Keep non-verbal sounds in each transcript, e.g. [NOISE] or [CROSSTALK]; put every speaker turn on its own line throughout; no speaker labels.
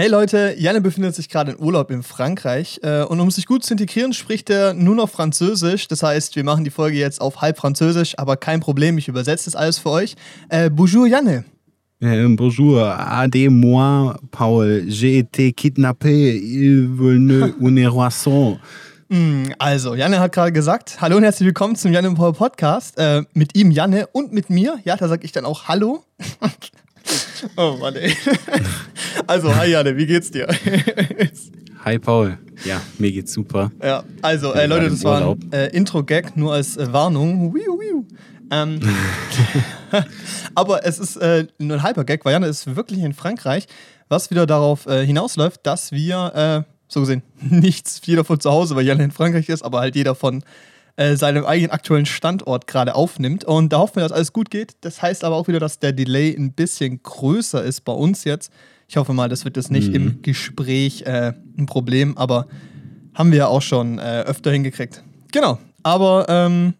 Hey Leute, Janne befindet sich gerade in Urlaub in Frankreich äh, und um sich gut zu integrieren, spricht er nur noch Französisch. Das heißt, wir machen die Folge jetzt auf halb Französisch, aber kein Problem, ich übersetze das alles für euch. Äh, bonjour Janne.
Euh, bonjour, aidez-moi, Paul. J'ai été kidnappé. Il veut [LAUGHS] une roisson.
Mm, Also, Janne hat gerade gesagt, hallo und herzlich willkommen zum Janne und Paul Podcast. Äh, mit ihm, Janne, und mit mir. Ja, da sage ich dann auch Hallo. [LAUGHS] oh Mann, ey. [LAUGHS] Also, hi Janne, wie geht's dir? [LAUGHS]
Hi, Paul. Ja, mir geht's super.
Ja, also, äh, Leute, das war ein äh, Intro-Gag, nur als äh, Warnung. Wiu, wiu. Ähm, [LAUGHS] aber es ist äh, nur ein halber Gag, weil Janne ist wirklich in Frankreich, was wieder darauf äh, hinausläuft, dass wir, äh, so gesehen, nichts jeder von zu Hause, weil Janne in Frankreich ist, aber halt jeder von äh, seinem eigenen aktuellen Standort gerade aufnimmt. Und da hoffen wir, dass alles gut geht. Das heißt aber auch wieder, dass der Delay ein bisschen größer ist bei uns jetzt. Ich hoffe mal, das wird jetzt nicht im Gespräch äh, ein Problem, aber haben wir ja auch schon äh, öfter hingekriegt. Genau. Aber ähm,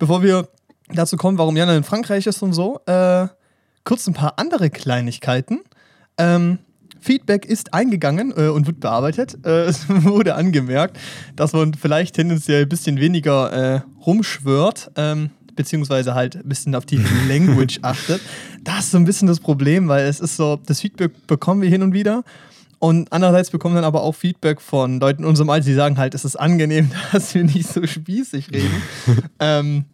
bevor wir dazu kommen, warum Jana in Frankreich ist und so, äh, kurz ein paar andere Kleinigkeiten. Ähm, Feedback ist eingegangen äh, und wird bearbeitet. Äh, es [LAUGHS] wurde angemerkt, dass man vielleicht tendenziell ein bisschen weniger äh, rumschwört, ähm, beziehungsweise halt ein bisschen auf die [LAUGHS] Language achtet. Das ist so ein bisschen das Problem, weil es ist so, das Feedback bekommen wir hin und wieder. Und andererseits bekommen wir dann aber auch Feedback von Leuten in unserem Alter, die sagen halt, es ist angenehm, [LAUGHS] dass wir nicht so spießig reden. ähm,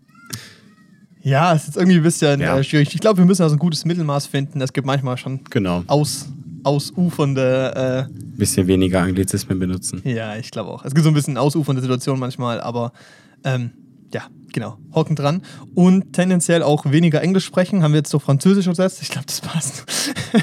ja, es ist irgendwie ein bisschen
Ja.
äh, schwierig. Ich glaube, wir müssen also ein gutes Mittelmaß finden. Es gibt manchmal schon
Genau.
aus, ausufernde,
Bisschen weniger Anglizismen benutzen.
äh, ja, ich glaube auch. Es gibt so ein bisschen ausufernde Situationen manchmal, aber ähm, ja, genau, hocken dran. Und tendenziell auch weniger Englisch sprechen. Haben wir jetzt so Französisch übersetzt? Ich glaube, das passt. [LAUGHS]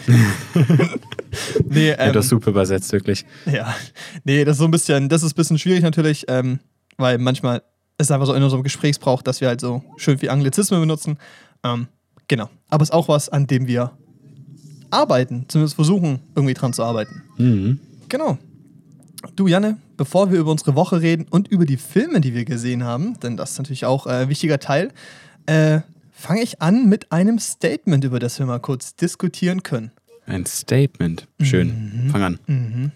nee,
Ja,
ähm,
das ist super übersetzt, wirklich.
Ja, nee, das ist so ein bisschen, das ist ein bisschen schwierig natürlich, ähm, weil manchmal ist es einfach so in unserem Gesprächsbrauch, dass wir halt so schön viel Anglizismen benutzen. Ähm, genau. Aber es ist auch was, an dem wir arbeiten, zumindest versuchen, irgendwie dran zu arbeiten.
Mhm.
Genau. Du, Janne, bevor wir über unsere Woche reden und über die Filme, die wir gesehen haben, denn das ist natürlich auch äh, ein wichtiger Teil, äh, fange ich an mit einem Statement, über das wir mal kurz diskutieren können.
Ein Statement. Schön. Fang an.
Mhm.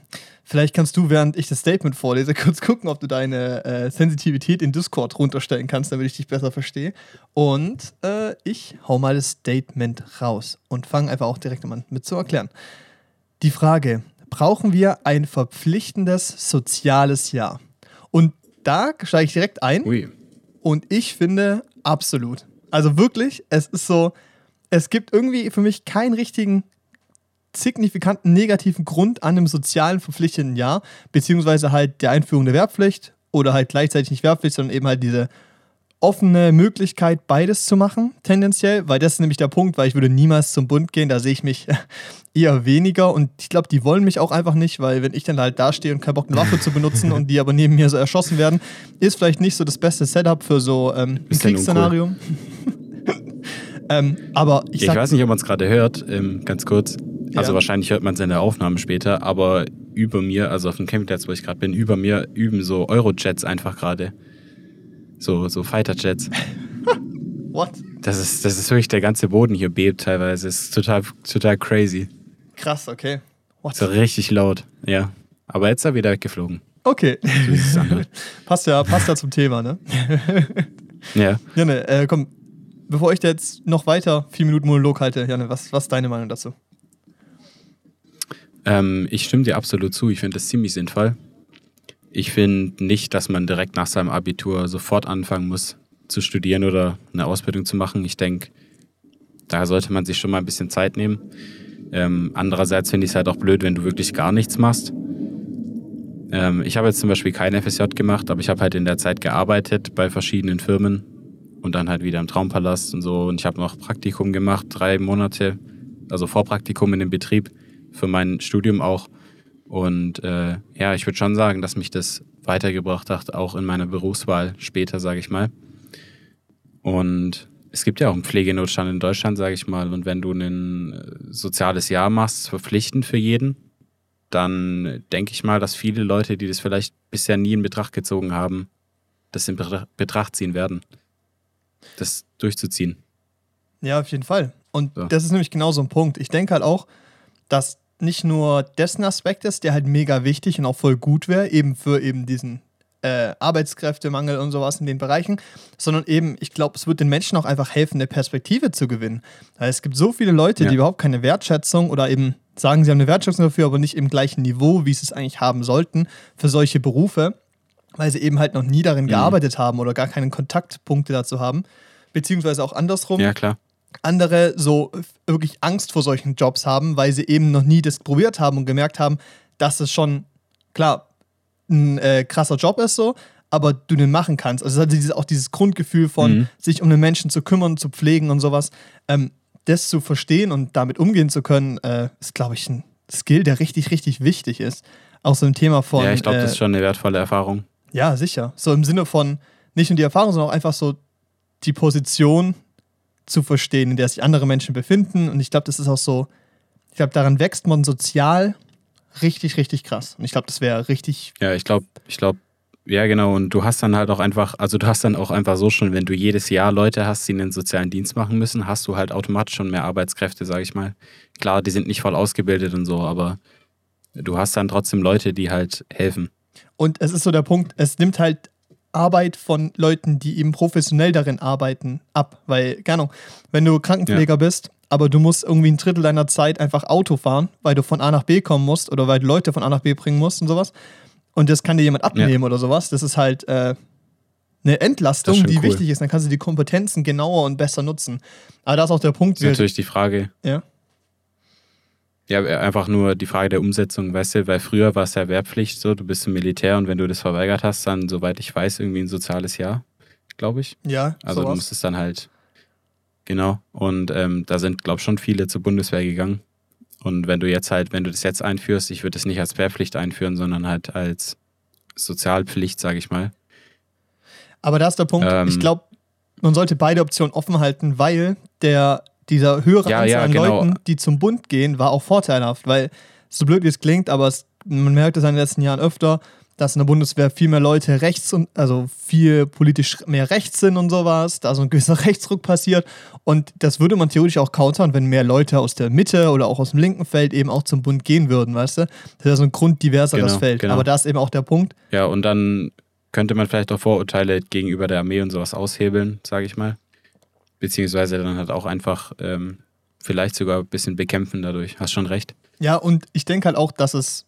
Vielleicht kannst du, während ich das Statement vorlese, [LAUGHS] kurz gucken, ob du deine äh, Sensitivität in Discord runterstellen kannst, damit ich dich besser verstehe. Und äh, ich hau mal das Statement raus und fange einfach auch direkt an mit zu erklären. Die Frage, brauchen wir ein verpflichtendes soziales Jahr? Und da steige ich direkt ein.
Ui.
Und ich finde absolut. Also wirklich, es ist so, es gibt irgendwie für mich keinen richtigen signifikanten negativen Grund an einem sozialen verpflichtenden Jahr, beziehungsweise halt der Einführung der Wehrpflicht oder halt gleichzeitig nicht Wehrpflicht, sondern eben halt diese offene Möglichkeit, beides zu machen, tendenziell, weil das ist nämlich der Punkt, weil ich würde niemals zum Bund gehen, da sehe ich mich [LAUGHS] eher weniger und ich glaube, die wollen mich auch einfach nicht, weil wenn ich dann halt dastehe und keinen Bock, eine Waffe zu benutzen und die aber neben mir so erschossen werden, ist vielleicht nicht so das beste Setup für so ähm, ein Kriegsszenario. [LAUGHS] ähm, aber ich
Ich weiß nicht, ob man es gerade hört, ähm, ganz kurz. Also
Ja.
wahrscheinlich hört man es in der Aufnahme später, aber über mir, also auf dem Campingplatz, wo ich gerade bin, über mir üben so Eurojets einfach gerade. So, so Fighterjets. [LAUGHS]
what?
Das ist, das ist wirklich, der ganze Boden hier bebt teilweise. Es ist total, total crazy.
Krass, okay. What?
So richtig laut, ja. Aber jetzt ist er wieder weggeflogen.
Okay.
So [LAUGHS]
passt ja, passt ja zum Thema, ne?
Ja. [LAUGHS]
Janne, äh, komm, bevor ich dir jetzt noch weiter vier Minuten Monolog halte, Janne, was, was ist deine Meinung dazu?
Ähm, ich stimme dir absolut zu. Ich finde das ziemlich sinnvoll. Ich finde nicht, dass man direkt nach seinem Abitur sofort anfangen muss zu studieren oder eine Ausbildung zu machen. Ich denke, da sollte man sich schon mal ein bisschen Zeit nehmen. Ähm, andererseits finde ich es halt auch blöd, wenn du wirklich gar nichts machst. Ähm, ich habe jetzt zum Beispiel kein FSJ gemacht, aber ich habe halt in der Zeit gearbeitet bei verschiedenen Firmen und dann halt wieder im Traumpalast und so. Und ich habe noch Praktikum gemacht, drei Monate, also Vorpraktikum in dem Betrieb für mein Studium auch. Und äh, ja, ich würde schon sagen, dass mich das weitergebracht hat, auch in meiner Berufswahl später, sage ich mal. Und es gibt ja auch einen Pflegenotstand in Deutschland, sage ich mal. Und wenn du ein äh, soziales Jahr machst, verpflichtend für jeden, dann denke ich mal, dass viele Leute, die das vielleicht bisher nie in Betracht gezogen haben, das in Betra- Betracht ziehen werden, das durchzuziehen.
Ja, auf jeden Fall. Und
So.
das ist nämlich genau so ein Punkt. Ich denke halt auch, dass nicht nur dessen Aspekt ist, der halt mega wichtig und auch voll gut wäre, eben für eben diesen äh, Arbeitskräftemangel und sowas in den Bereichen, sondern eben, ich glaube, es wird den Menschen auch einfach helfen, eine Perspektive zu gewinnen. Weil es gibt so viele Leute,
Ja.
die überhaupt keine Wertschätzung oder eben sagen, sie haben eine Wertschätzung dafür, aber nicht im gleichen Niveau, wie sie es eigentlich haben sollten, für solche Berufe, weil sie eben halt noch nie darin
Mhm.
gearbeitet haben oder gar keine Kontaktpunkte dazu haben. Beziehungsweise auch andersrum
Ja, klar.
Andere so wirklich Angst vor solchen Jobs haben, weil sie eben noch nie das probiert haben und gemerkt haben, dass es schon, klar, ein äh, krasser Job ist so, aber du den machen kannst. Also es hat dieses, auch dieses Grundgefühl von
Mhm.
sich um den Menschen zu kümmern, zu pflegen und sowas. Ähm, das zu verstehen und damit umgehen zu können, äh, ist, glaube ich, ein Skill, der richtig, richtig wichtig ist. Auch so ein Thema von.
ja, ich glaube,
äh,
das ist schon eine wertvolle Erfahrung.
ja, sicher. So im Sinne von nicht nur die Erfahrung, sondern auch einfach so die Position zu verstehen, in der sich andere Menschen befinden. Und ich glaube, das ist auch so, ich glaube, daran wächst man sozial richtig, richtig krass. Und ich glaube, das wäre richtig.
Ja, ich glaube, ich glaube, ja, genau. Und du hast dann halt auch einfach, also du hast dann auch einfach so schon, wenn du jedes Jahr Leute hast, die einen sozialen Dienst machen müssen, hast du halt automatisch schon mehr Arbeitskräfte, sage ich mal. Klar, die sind nicht voll ausgebildet und so, aber du hast dann trotzdem Leute, die halt helfen.
Und es ist so der Punkt, es nimmt halt Arbeit von Leuten, die eben professionell darin arbeiten, ab. Weil, keine Ahnung, wenn du Krankenpfleger bist, aber du musst irgendwie ein Drittel deiner Zeit einfach Auto fahren, weil du von A nach B kommen musst oder weil du Leute von A nach B bringen musst und sowas. Und das kann dir jemand abnehmen oder sowas. Das ist halt äh, eine Entlastung,
Das
die
cool.
wichtig ist. Dann kannst du die Kompetenzen genauer und besser nutzen. Aber da ist auch der Punkt,
Ist natürlich die Frage,
ja.
Ja, einfach nur die Frage der Umsetzung, weißt du, weil früher war es ja Wehrpflicht so, du bist im Militär und wenn du das verweigert hast, dann, soweit ich weiß, irgendwie ein soziales Jahr, glaube ich.
Ja,
Also du
sowas.
musstest dann halt, genau, und ähm, da sind, glaube ich, schon viele zur Bundeswehr gegangen. Und wenn du jetzt halt, wenn du das jetzt einführst, ich würde es nicht als Wehrpflicht einführen, sondern halt als Sozialpflicht, sage ich mal.
Aber da ist der Punkt,
Ähm,
ich glaube, man sollte beide Optionen offen halten, weil der, dieser höhere
Ja,
Anzahl
ja,
an
genau.
Leuten, die zum Bund gehen, war auch vorteilhaft, weil so blöd wie es klingt, aber es, man merkt es in den letzten Jahren öfter, dass in der Bundeswehr viel mehr Leute rechts und also viel politisch mehr rechts sind und sowas, da so ein gewisser [LAUGHS] Rechtsruck passiert und das würde man theoretisch auch countern, wenn mehr Leute aus der Mitte oder auch aus dem linken Feld eben auch zum Bund gehen würden, weißt du? Das wäre so ein grunddiverseres
Genau,
Feld.
genau.
Aber da ist eben auch der Punkt,
Ja, und dann könnte man vielleicht auch Vorurteile gegenüber der Armee und sowas aushebeln, sage ich mal. Beziehungsweise dann halt auch einfach ähm, vielleicht sogar ein bisschen bekämpfen dadurch. Hast schon recht.
Ja, und ich denke halt auch, dass es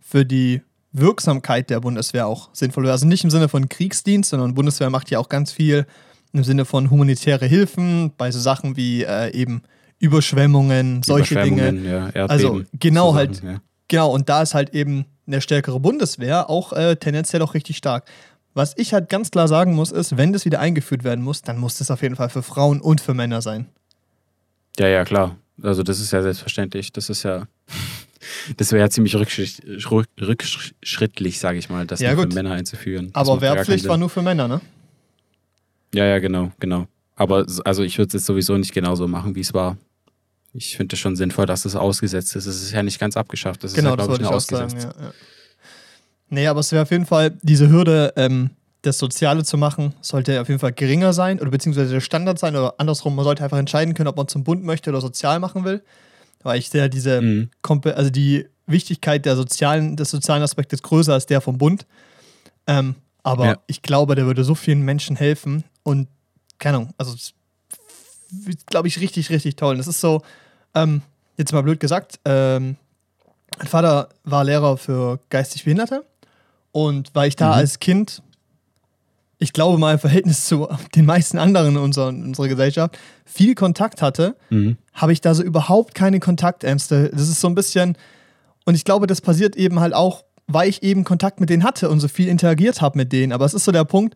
für die Wirksamkeit der Bundeswehr auch sinnvoll wäre. Also nicht im Sinne von Kriegsdienst, sondern Bundeswehr macht ja auch ganz viel im Sinne von humanitäre Hilfen bei so Sachen wie äh, eben Überschwemmungen, solche Dinge.
Überschwemmungen, Ja, Erdbeben,
Also genau
so
halt.
Sachen, ja.
Genau, und da ist halt eben eine stärkere Bundeswehr auch äh, tendenziell auch richtig stark. Was ich halt ganz klar sagen muss, ist, wenn das wieder eingeführt werden muss, dann muss das auf jeden Fall für Frauen und für Männer sein.
Ja, ja, klar. Also das ist ja selbstverständlich. Das ist ja, [LAUGHS] das wäre ja ziemlich rückschritt, rück- rückschrittlich, sage ich mal, das
Ja,
für Männer einzuführen. Das
Aber Wehrpflicht war nur für Männer, ne?
Ja, ja, genau, genau. Aber also ich würde es jetzt sowieso nicht genauso machen, wie es war. Ich finde es schon sinnvoll, dass es ausgesetzt ist. Es ist ja nicht ganz abgeschafft. Das
Genau,
ist ja, glaube ich, nur
auch sagen.
ausgesetzt.
Ja, ja. Nee, aber es wäre auf jeden Fall, diese Hürde, ähm, das Soziale zu machen, sollte auf jeden Fall geringer sein oder beziehungsweise der Standard sein oder andersrum, man sollte einfach entscheiden können, ob man zum Bund möchte oder sozial machen will. Weil ich sehe diese,
Mhm.
Also die Wichtigkeit der sozialen, des sozialen Aspektes größer als der vom Bund. Ähm, aber
Ja.
ich glaube, der würde so vielen Menschen helfen und keine Ahnung, also glaube ich richtig, richtig toll. Und das ist so, ähm, jetzt mal blöd gesagt, ähm, mein Vater war Lehrer für geistig Behinderte und weil ich da
Mhm.
als Kind, ich glaube mal im Verhältnis zu den meisten anderen in unserer, in unserer Gesellschaft, viel Kontakt hatte,
Mhm.
habe ich da so überhaupt keine Kontaktängste. Das ist so ein bisschen, und ich glaube, das passiert eben halt auch, weil ich eben Kontakt mit denen hatte und so viel interagiert habe mit denen. Aber es ist so der Punkt,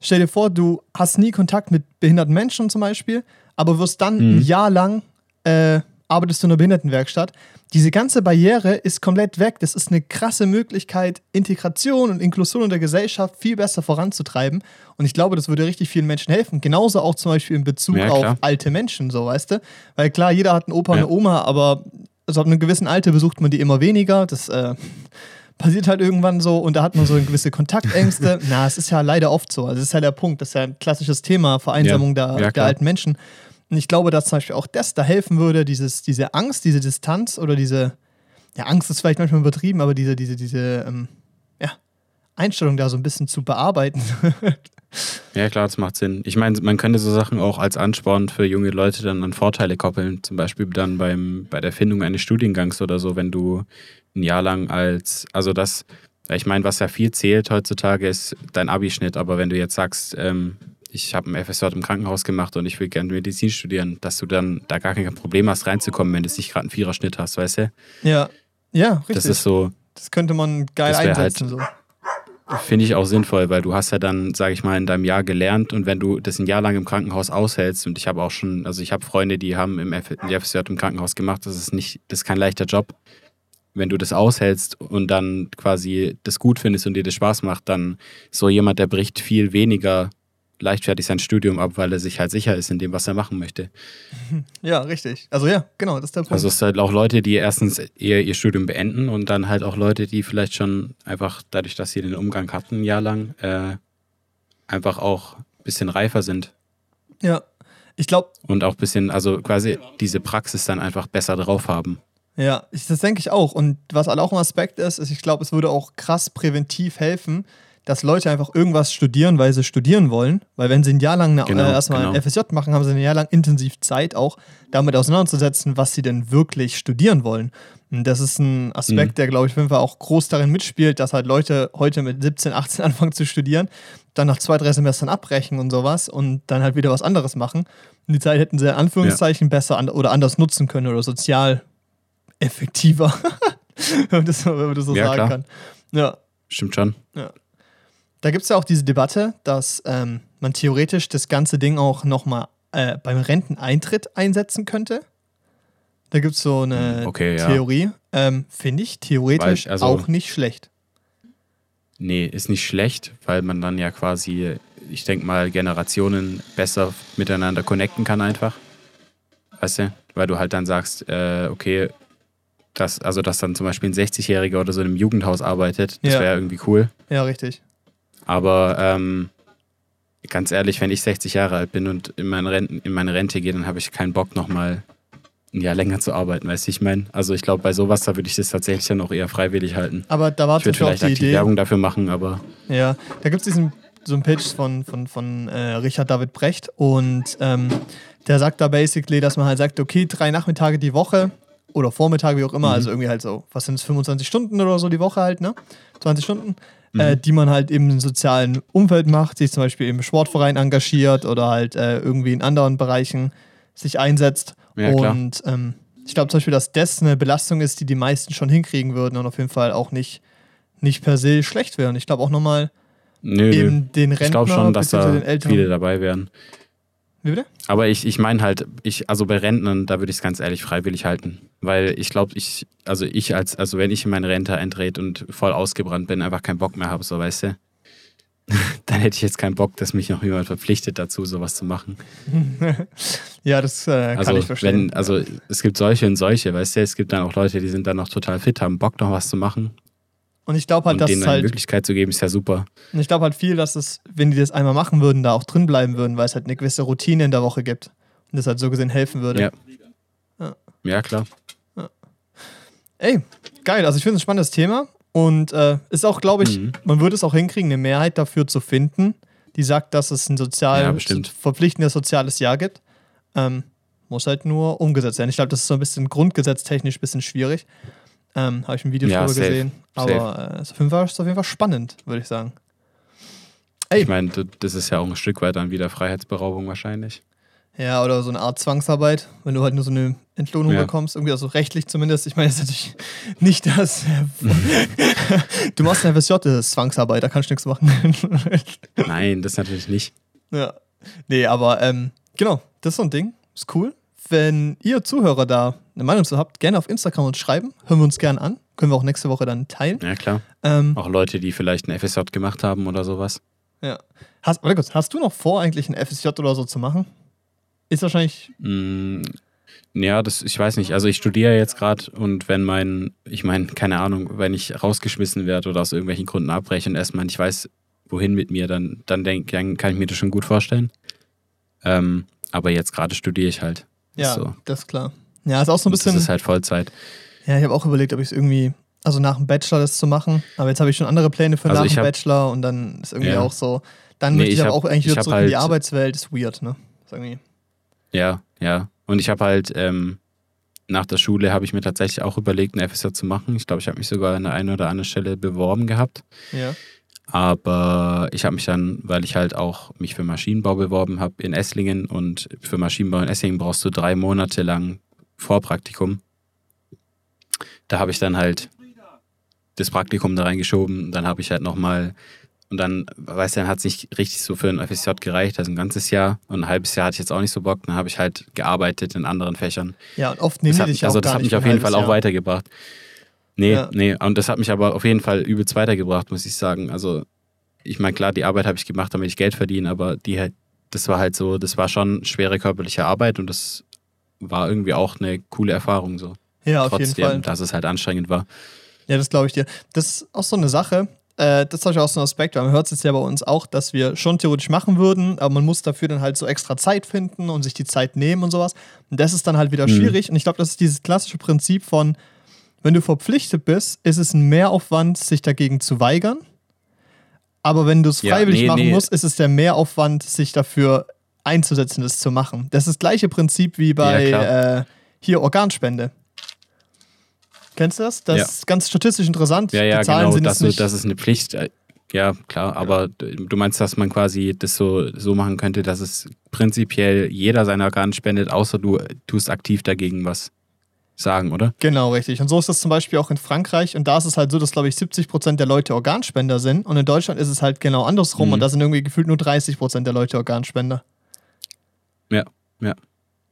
stell dir vor, du hast nie Kontakt mit behinderten Menschen zum Beispiel, aber wirst dann
Mhm.
ein Jahr lang, äh, arbeitest du in einer Behindertenwerkstatt. Diese ganze Barriere ist komplett weg. Das ist eine krasse Möglichkeit, Integration und Inklusion in der Gesellschaft viel besser voranzutreiben. Und ich glaube, das würde richtig vielen Menschen helfen. Genauso auch zum Beispiel in Bezug
Ja,
auf alte Menschen, so weißt du. Weil klar, jeder hat einen Opa und
Ja.
eine Oma, aber also ab einem gewissen Alter besucht man die immer weniger. Das äh, passiert halt irgendwann so und da hat man so eine gewisse Kontaktängste. [LAUGHS] Na, es ist ja leider oft so. Also, das ist ja der Punkt. Das ist ja ein klassisches Thema, Vereinsamung
Ja.
der, der alten Menschen. Und ich glaube, dass zum Beispiel auch das da helfen würde, dieses, diese Angst, diese Distanz oder diese, ja, Angst ist vielleicht manchmal übertrieben, aber diese, diese, diese, ähm, ja, Einstellung da so ein bisschen zu bearbeiten. [LAUGHS]
ja, klar, das macht Sinn. Ich meine, man könnte so Sachen auch als Ansporn für junge Leute dann an Vorteile koppeln. Zum Beispiel dann beim, bei der Findung eines Studiengangs oder so, wenn du ein Jahr lang als, also das, ich meine, was ja viel zählt heutzutage ist dein Abischnitt, aber wenn du jetzt sagst, ähm, ich habe ein FSJ im Krankenhaus gemacht und ich will gerne Medizin studieren, dass du dann da gar kein Problem hast, reinzukommen, wenn du nicht gerade einen Viererschnitt hast, weißt du?
Ja, ja, richtig.
Das ist so.
Das könnte man geil
halt
einsetzen. Halt,
so. Finde ich auch sinnvoll, weil du hast ja dann, sage ich mal, in deinem Jahr gelernt und wenn du das ein Jahr lang im Krankenhaus aushältst und ich habe auch schon, also ich habe Freunde, die haben im FSJ im Krankenhaus gemacht, das ist nicht, das ist kein leichter Job. Wenn du das aushältst und dann quasi das gut findest und dir das Spaß macht, dann so jemand, der bricht viel weniger leichtfertig sein Studium ab, weil er sich halt sicher ist in dem, was er machen möchte. [LAUGHS]
Ja, richtig. Also ja, genau, das ist der Punkt.
Also es sind halt auch Leute, die erstens eher ihr Studium beenden und dann halt auch Leute, die vielleicht schon einfach dadurch, dass sie den Umgang hatten, ein Jahr lang, äh, einfach auch ein bisschen reifer sind.
Ja, ich glaube.
Und auch ein bisschen, also quasi diese Praxis dann einfach besser drauf haben.
Ja, das denke ich auch. Und was auch ein Aspekt ist, ist, ich glaube, es würde auch krass präventiv helfen, dass Leute einfach irgendwas studieren, weil sie studieren wollen. Weil wenn sie ein Jahr lang eine,
genau,
äh, erstmal
genau.
ein FSJ machen, haben sie ein Jahr lang intensiv Zeit, auch damit auseinanderzusetzen, was sie denn wirklich studieren wollen. Und das ist ein Aspekt, mhm. der, glaube ich, auf jeden Fall auch groß darin mitspielt, dass halt Leute heute mit 17, 18 [LAUGHS] anfangen zu studieren, dann nach zwei, drei Semestern abbrechen und sowas und dann halt wieder was anderes machen. Und die Zeit hätten sie in Anführungszeichen ja. besser an oder anders nutzen können oder sozial effektiver, [LAUGHS] wenn man das, wenn man das so ja, sagen klar. kann. Ja.
Stimmt schon.
Ja. Da gibt es ja auch diese Debatte, dass ähm, man theoretisch das ganze Ding auch nochmal äh, beim Renteneintritt einsetzen könnte. Da gibt es so eine
hm, okay,
Theorie. Ja. Ähm, Finde ich theoretisch ich, also, auch nicht schlecht.
Nee, ist nicht schlecht, weil man dann ja quasi, ich denke mal, Generationen besser miteinander connecten kann einfach. Weißt du? Weil du halt dann sagst, äh, okay, dass, also dass dann zum Beispiel ein 60-Jähriger oder so in einem Jugendhaus arbeitet, das ja. wäre irgendwie cool.
Ja, richtig.
Aber ähm, ganz ehrlich, wenn ich 60 Jahre alt bin und in meine, Renten, in meine Rente gehe, dann habe ich keinen Bock, nochmal ein Jahr länger zu arbeiten, weißt du, ich meine? Also ich glaube, bei sowas, da würde ich das tatsächlich dann auch eher freiwillig halten.
Aber da war
ich würde vielleicht aktiv Idee. Werbung dafür machen, aber...
Ja, da gibt es diesen so einen Pitch von, von, von äh, Richard David Brecht und ähm, der sagt da basically, dass man halt sagt, okay, drei Nachmittage die Woche oder Vormittage, wie auch immer, mhm. also irgendwie halt so, was sind es, 25 Stunden oder so die Woche halt, ne? 20 Stunden mhm. äh, die man halt eben im sozialen Umfeld macht, sich zum Beispiel im Sportverein engagiert oder halt äh, irgendwie in anderen Bereichen sich einsetzt. Ja, und ähm, ich glaube zum Beispiel, dass das eine Belastung ist, die die meisten schon hinkriegen würden und auf jeden Fall auch nicht, nicht per se schlecht wäre. Und ich glaube auch nochmal eben den Rentner,
ich glaube schon, dass da viele dabei wären.
Wie bitte?
Aber ich, ich meine halt, ich, also bei Rentnern, da würde ich es ganz ehrlich freiwillig halten. Weil ich glaube, ich, also ich als, also wenn ich in meine Rente eintrete und voll ausgebrannt bin, einfach keinen Bock mehr habe, so weißt du, [LAUGHS] dann hätte ich jetzt keinen Bock, dass mich noch jemand verpflichtet dazu, sowas zu machen. [LAUGHS]
ja, das äh, kann
also,
ich verstehen.
Wenn, also es gibt solche und solche, weißt du, es gibt dann auch Leute, die sind dann noch total fit, haben Bock noch was zu machen.
Und ich glaube halt, dass
denen
eine
halt, Möglichkeit zu geben, ist ja super.
Und ich glaube halt viel, dass es, wenn die das einmal machen würden, da auch drin bleiben würden, weil es halt eine gewisse Routine in der Woche gibt. Und das halt so gesehen helfen würde.
Ja. Ja, ja klar.
Ja. Ey, geil. Also ich finde es ein spannendes Thema. Und äh, ist auch, glaube ich, mhm. man würde es auch hinkriegen, eine Mehrheit dafür zu finden, die sagt, dass es ein sozial
ja,
verpflichtendes soziales Jahr gibt. Ähm, muss halt nur umgesetzt werden. Ich glaube, das ist so ein bisschen grundgesetztechnisch ein bisschen schwierig. Ähm, Habe ich ein Video ja, drüber gesehen. Aber äh, ist, auf jeden Fall, ist auf jeden Fall spannend, würde ich sagen.
Ey. Ich meine, das ist ja auch ein Stück weit dann wieder Freiheitsberaubung wahrscheinlich.
Ja, oder so eine Art Zwangsarbeit, wenn du halt nur so eine Entlohnung ja. bekommst, irgendwie also rechtlich zumindest. Ich meine, das ist natürlich nicht das. [LAUGHS] du machst eine FSJ, das ist Zwangsarbeit, da kannst du nichts machen. [LAUGHS]
Nein, das natürlich nicht.
Ja. Nee, aber ähm, genau, das ist so ein Ding. Ist cool. Wenn ihr Zuhörer da eine Meinung zu habt, gerne auf Instagram uns schreiben. Hören wir uns gerne an. Können wir auch nächste Woche dann teilen.
Ja, klar.
Ähm,
auch Leute, die vielleicht ein FSJ gemacht haben oder sowas.
Ja. Hast, warte kurz, hast du noch vor, eigentlich ein FSJ oder so zu machen? Ist wahrscheinlich.
Mm, ja, das, ich weiß nicht. Also ich studiere jetzt gerade und wenn mein, ich meine, keine Ahnung, wenn ich rausgeschmissen werde oder aus irgendwelchen Gründen abbreche und erstmal nicht weiß, wohin mit mir, dann, dann, denk, dann kann ich mir das schon gut vorstellen. Ähm, aber jetzt gerade studiere ich halt.
Ja, so. das ist klar. Ja, ist auch so ein bisschen.
Das ist halt Vollzeit.
Ja, ich habe auch überlegt, ob ich es irgendwie, also nach dem Bachelor das zu machen, aber jetzt habe ich schon andere Pläne für
Also
nach dem
hab-
Bachelor und dann ist irgendwie
Ja.
auch so, dann
Nee,
möchte ich,
ich
aber auch eigentlich
ich
wieder zurück in die
halt-
Arbeitswelt, ist weird, ne? Ist irgendwie,
Ja, ja. Und ich habe halt ähm, nach der Schule habe ich mir tatsächlich auch überlegt, ein FSJ zu machen. Ich glaube, ich habe mich sogar an der einen oder anderen Stelle beworben gehabt.
ja.
Aber ich habe mich dann, weil ich halt auch mich für Maschinenbau beworben habe in Esslingen und für Maschinenbau in Esslingen brauchst du drei Monate lang Vorpraktikum. Da habe ich dann halt das Praktikum da reingeschoben. Dann habe ich halt nochmal und dann, weißt du, dann hat es nicht richtig so für ein FSJ gereicht, also ein ganzes Jahr. Und ein halbes Jahr hatte ich jetzt auch nicht so Bock. Dann habe ich halt gearbeitet in anderen Fächern.
Ja, und oft nehmen
Das
die
hat,
dich auch
also das hat mich auf jeden Fall
halbes
auch
Jahr.
weitergebracht. Nee,
Ja.
nee, und das hat mich aber auf jeden Fall übelst weitergebracht, muss ich sagen. Also, ich meine, klar, die Arbeit habe ich gemacht, damit ich Geld verdiene, aber die halt, das war halt so, das war schon schwere körperliche Arbeit und das war irgendwie auch eine coole Erfahrung so.
Ja, auf
Trotzdem,
jeden Fall.
dass es halt anstrengend war.
Ja, das glaube ich dir. Das ist auch so eine Sache. Äh, das ist auch so ein Aspekt, weil man hört es jetzt ja bei uns auch, dass wir schon theoretisch machen würden, aber man muss dafür dann halt so extra Zeit finden und sich die Zeit nehmen und sowas. Und das ist dann halt wieder
Mhm.
schwierig. Und ich glaube, das ist dieses klassische Prinzip von, wenn du verpflichtet bist, ist es ein Mehraufwand, sich dagegen zu weigern. Aber wenn du es
Ja,
freiwillig
nee,
machen
nee.
musst, ist es der Mehraufwand, sich dafür einzusetzen, das zu machen. Das ist das gleiche Prinzip wie bei
klar.
äh, hier Organspende. Kennst du das? Das
Ja.
ist ganz statistisch interessant.
Ja, ja, genau,
jetzt nicht
das ist eine Pflicht. äh, Ja, klar, aber du meinst, dass man quasi das so, so machen könnte, dass es prinzipiell jeder seine Organe spendet, außer du tust aktiv dagegen was sagen, oder?
Genau, richtig. Und so ist das zum Beispiel auch in Frankreich. Und da ist es halt so, dass, glaube ich, 70 Prozent der Leute Organspender sind. Und in Deutschland ist es halt genau andersrum.
Mhm.
Und da sind irgendwie gefühlt nur 30 Prozent der Leute Organspender.
Ja, ja.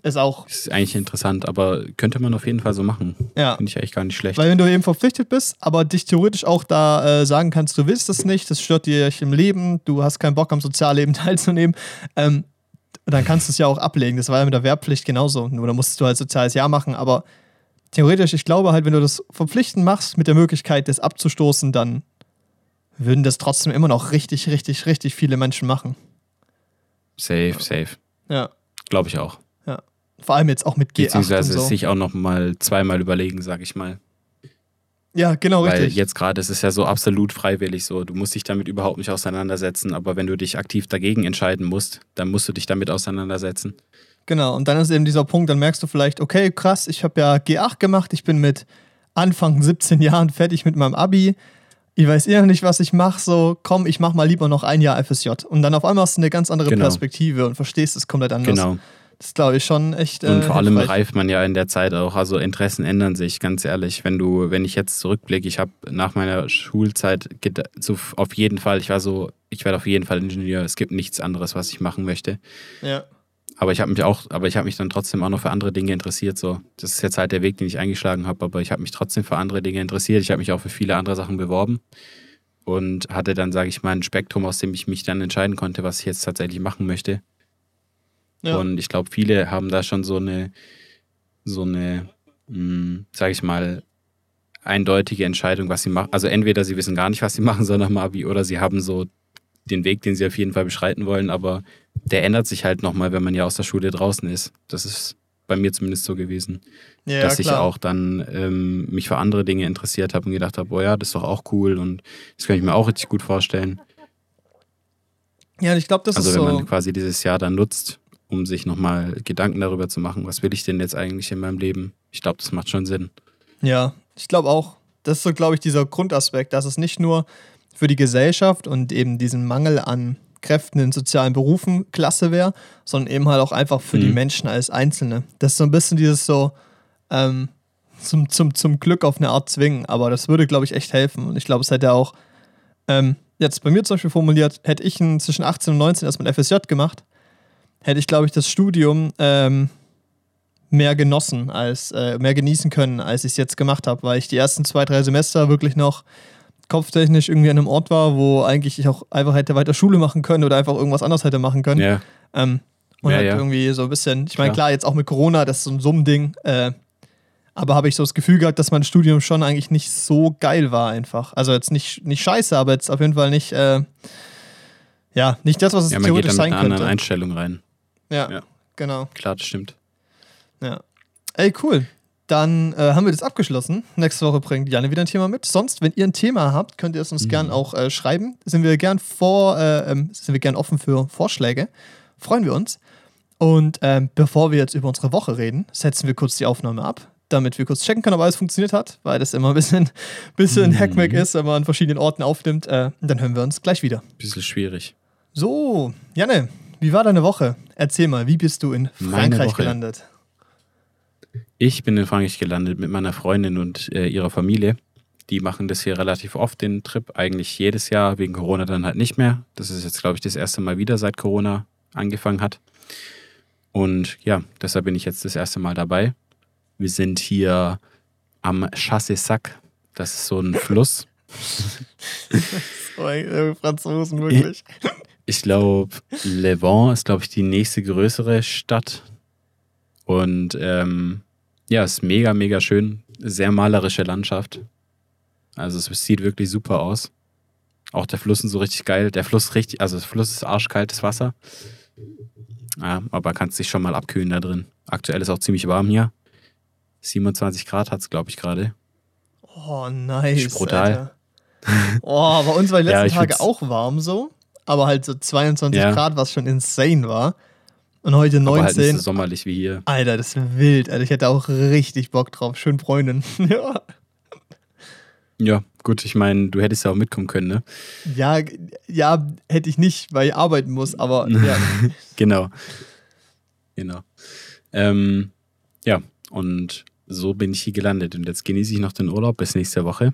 Ist auch,
Das ist eigentlich interessant, aber könnte man auf jeden Fall so machen.
ja.
Finde ich eigentlich gar nicht schlecht.
Weil wenn du eben verpflichtet bist, aber dich theoretisch auch da äh, sagen kannst, du willst es nicht, das stört dich im Leben, du hast keinen Bock am Sozialleben [LAUGHS] teilzunehmen, ähm, dann kannst du es ja auch ablegen. Das war ja mit der Wehrpflicht genauso. Nur da musstest du halt soziales Jahr machen, aber theoretisch, ich glaube halt, wenn du das verpflichtend machst mit der Möglichkeit, das abzustoßen, dann würden das trotzdem immer noch richtig, richtig, richtig viele Menschen machen.
Safe, safe.
Ja.
Glaube ich auch.
Vor allem jetzt auch mit G8 und
Beziehungsweise
so.
sich auch noch mal zweimal überlegen, sag ich mal.
Ja, genau,
Weil
richtig.
jetzt gerade ist es ja so absolut freiwillig so. Du musst dich damit überhaupt nicht auseinandersetzen, aber wenn du dich aktiv dagegen entscheiden musst, dann musst du dich damit auseinandersetzen.
Genau, und dann ist eben dieser Punkt, dann merkst du vielleicht, okay, krass, ich habe ja G8 gemacht, ich bin mit Anfang 17 Jahren fertig mit meinem Abi. Ich weiß eh noch nicht, was ich mache, so komm, ich mach mal lieber noch ein Jahr FSJ. Und dann auf einmal hast du eine ganz andere
Genau.
Perspektive und verstehst es komplett anders.
Genau.
Das glaube ich schon echt.
Und
äh,
vor allem
hilfreich.
reift man ja in der Zeit auch. Also Interessen ändern sich, ganz ehrlich. Wenn du, wenn ich jetzt zurückblicke, ich habe nach meiner Schulzeit so auf jeden Fall, ich war so, ich werde auf jeden Fall Ingenieur. Es gibt nichts anderes, was ich machen möchte.
Ja.
Aber ich habe mich auch, aber ich habe mich dann trotzdem auch noch für andere Dinge interessiert. So, das ist jetzt halt der Weg, den ich eingeschlagen habe. Aber ich habe mich trotzdem für andere Dinge interessiert. Ich habe mich auch für viele andere Sachen beworben und hatte dann, sage ich mal, ein Spektrum, aus dem ich mich dann entscheiden konnte, was ich jetzt tatsächlich machen möchte.
Ja.
Und ich glaube, viele haben da schon so eine, so eine, mh, sag ich mal, eindeutige Entscheidung, was sie machen. Also entweder sie wissen gar nicht, was sie machen sollen nach dem Abi, oder sie haben so den Weg, den sie auf jeden Fall beschreiten wollen, aber der ändert sich halt nochmal, wenn man ja aus der Schule draußen ist. Das ist bei mir zumindest so gewesen,
ja,
dass ich
klar.
auch dann ähm, mich für andere Dinge interessiert habe und gedacht habe, oh ja, das ist doch auch cool und das kann ich mir auch richtig gut vorstellen.
Ja, ich glaube, das
Also
ist
wenn
so.
man quasi dieses Jahr dann nutzt, um sich nochmal Gedanken darüber zu machen, was will ich denn jetzt eigentlich in meinem Leben? Ich glaube, das macht schon Sinn.
Ja, ich glaube auch. Das ist so, glaube ich, dieser Grundaspekt, dass es nicht nur für die Gesellschaft und eben diesen Mangel an Kräften in sozialen Berufen klasse wäre, sondern eben halt auch einfach für die
Mhm.
Menschen als Einzelne. Das ist so ein bisschen dieses so ähm, zum, zum, zum Glück auf eine Art zwingen, aber das würde, glaube ich, echt helfen. Und ich glaube, es hätte auch ähm, jetzt bei mir zum Beispiel formuliert, hätte ich zwischen 18 und 19 erstmal ein FSJ gemacht, hätte ich, glaube ich, das Studium ähm, mehr genossen, als äh, mehr genießen können, als ich es jetzt gemacht habe, weil ich die ersten zwei, drei Semester wirklich noch kopftechnisch irgendwie an einem Ort war, wo eigentlich ich auch einfach hätte weiter Schule machen können oder einfach irgendwas anderes hätte machen können.
Ja,
Ähm, und
Ja,
halt
ja.
irgendwie so ein bisschen, ich meine,
Klar.
jetzt auch mit Corona, das ist so ein Summending, äh, aber habe ich so das Gefühl gehabt, dass mein Studium schon eigentlich nicht so geil war einfach. Also jetzt nicht, nicht scheiße, aber jetzt auf jeden Fall nicht, äh, ja, nicht das, was es
ja man geht
theoretisch
da mit
sein
einer anderen
könnte.
Einstellung rein.
Ja,
Ja.
genau.
Klar, das stimmt.
Ja. Ey, cool. Dann äh, haben wir das abgeschlossen. Nächste Woche bringt Janne wieder ein Thema mit. Sonst, wenn ihr ein Thema habt, könnt ihr es uns mhm. gern auch äh, schreiben. Sind wir gern vor, äh, ähm, sind wir gern offen für Vorschläge. Freuen wir uns. Und ähm, bevor wir jetzt über unsere Woche reden, setzen wir kurz die Aufnahme ab, damit wir kurz checken können, ob alles funktioniert hat, weil das immer ein bisschen, [LAUGHS] bisschen mhm. Hackmack ist, wenn man an verschiedenen Orten aufnimmt. Äh, dann hören wir uns gleich wieder.
Bisschen schwierig.
So, Janne, wie war deine Woche? Erzähl mal, wie bist du in Frankreich gelandet?
Ich bin in Frankreich gelandet mit meiner Freundin und äh, ihrer Familie. Die machen das hier relativ oft, den Trip, eigentlich jedes Jahr, wegen Corona dann halt nicht mehr. Das ist jetzt, glaube ich, das erste Mal wieder, seit Corona angefangen hat. Und ja, deshalb bin ich jetzt das erste Mal dabei. Wir sind hier am Chassé-Sac. Das ist so ein [LAUGHS] Fluss.
so ein Franzosen, wirklich.
Ich glaube, Le Vent ist, glaube ich, die nächste größere Stadt. Und ähm, ja, ist mega, mega schön. Sehr malerische Landschaft. Also es sieht wirklich super aus. Auch der Fluss ist so richtig geil. Der Fluss richtig, also das Fluss ist arschkaltes Wasser. Ja, aber kannst dich schon mal abkühlen da drin. Aktuell ist auch ziemlich warm hier. 27 Grad hat es, glaube ich, gerade.
Oh, nice.
Brutal.
oh, bei uns war die [LAUGHS] letzten ja, Tage auch warm so. Aber halt so 22 ja. Grad, was schon insane war. Und heute 19. Aber halt nicht
so sommerlich wie hier.
Alter, das ist wild. Alter, ich hätte auch richtig Bock drauf. Schön Freundin. [LAUGHS] ja.
Ja, gut, ich meine, du hättest ja auch mitkommen können, ne?
Ja, ja, hätte ich nicht, weil ich arbeiten muss, aber ja. [LAUGHS]
genau. Genau. Ähm, ja, und so bin ich hier gelandet. Und jetzt genieße ich noch den Urlaub bis nächste Woche.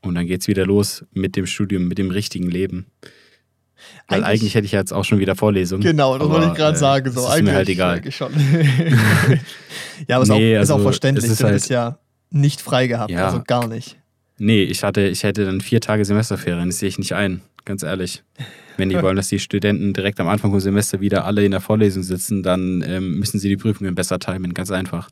Und dann geht's wieder los mit dem Studium, mit dem richtigen Leben. Weil eigentlich, eigentlich hätte ich jetzt auch schon wieder Vorlesungen.
Genau, das wollte ich gerade äh, sagen. So,
ist mir halt egal.
Schon. [LAUGHS] ja, aber nee, ist, auch, also, ist auch verständlich. Ist du halt, bist ja nicht frei gehabt, ja, also gar nicht.
Nee, ich hatte, ich hätte dann vier Tage Semesterferien, das sehe ich nicht ein, ganz ehrlich. Wenn die [LAUGHS] wollen, dass die Studenten direkt am Anfang vom Semester wieder alle in der Vorlesung sitzen, dann ähm, müssen sie die Prüfungen besser timen, ganz einfach.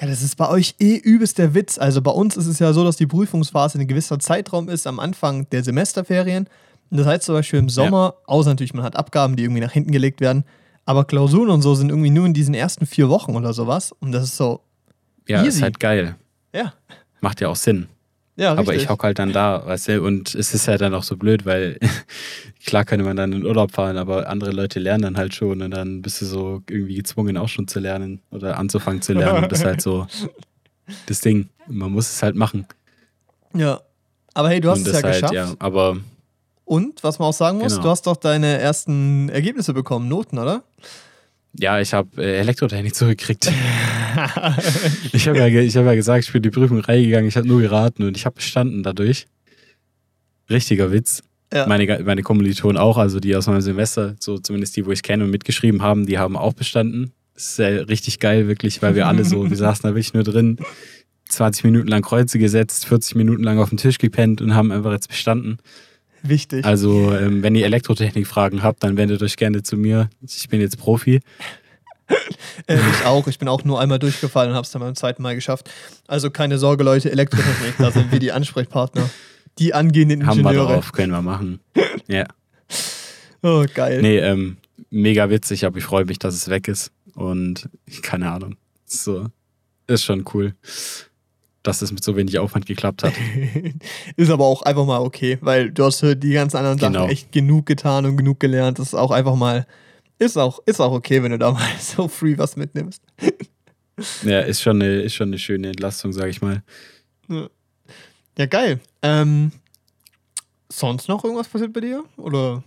Ja, das ist bei euch eh übelst der Witz. Also bei uns ist es ja so, dass die Prüfungsphase ein gewisser Zeitraum ist am Anfang der Semesterferien. Das heißt zum Beispiel im Sommer, ja. außer natürlich, man hat Abgaben, die irgendwie nach hinten gelegt werden, aber Klausuren und so sind irgendwie nur in diesen ersten vier Wochen oder sowas. Und das ist so.
Ja, easy. ist halt geil.
Ja.
Macht ja auch Sinn.
Ja,
Aber ich hocke halt dann da, weißt du, und es ist halt dann auch so blöd, weil [LAUGHS] klar könnte man dann in Urlaub fahren, aber andere Leute lernen dann halt schon und dann bist du so irgendwie gezwungen auch schon zu lernen oder anzufangen zu lernen. Und das ist halt so [LAUGHS] das Ding. Man muss es halt machen.
Ja. Aber hey, du hast es ja halt, geschafft. Ja,
aber
und, was man auch sagen muss, genau. du hast doch deine ersten Ergebnisse bekommen, Noten, oder?
Ja, ich habe äh, Elektrotechnik [LAUGHS] zurückgekriegt. [LAUGHS] ich habe ja, hab ja gesagt, ich bin die Prüfung reingegangen, ich habe nur geraten und ich habe bestanden dadurch. Richtiger Witz. Ja. Meine, meine Kommilitonen auch, also die aus meinem Semester, so zumindest die, wo ich kenne und mitgeschrieben haben, die haben auch bestanden. Das ist ja richtig geil, wirklich, weil wir alle so, [LAUGHS] wir saßen da wirklich nur drin, 20 Minuten lang Kreuze gesetzt, 40 Minuten lang auf dem Tisch gepennt und haben einfach jetzt bestanden.
Wichtig.
Also, ähm, wenn ihr Elektrotechnik-Fragen habt, dann wendet euch gerne zu mir. Ich bin jetzt Profi.
äh, ich auch. Ich bin auch nur einmal durchgefallen und habe es dann beim zweiten Mal geschafft. Also keine Sorge, Leute, Elektrotechnik, da sind wir die Ansprechpartner. Die angehenden Ingenieure.
Haben wir drauf, können wir machen. Ja.
oh, geil.
Nee, ähm, mega witzig, aber ich freue mich, dass es weg ist. Und keine Ahnung. So, ist schon cool dass es mit so wenig Aufwand geklappt hat. [LAUGHS]
ist aber auch einfach mal okay, weil du hast die ganzen anderen genau. Sachen echt genug getan und genug gelernt. Das ist auch einfach mal, ist auch, ist auch okay, wenn du da mal [LAUGHS] so free was mitnimmst. [LAUGHS]
ja, ist schon eine, ist schon eine schöne Entlastung, sag ich mal.
Ja, geil. Ähm, sonst noch irgendwas passiert bei dir? Oder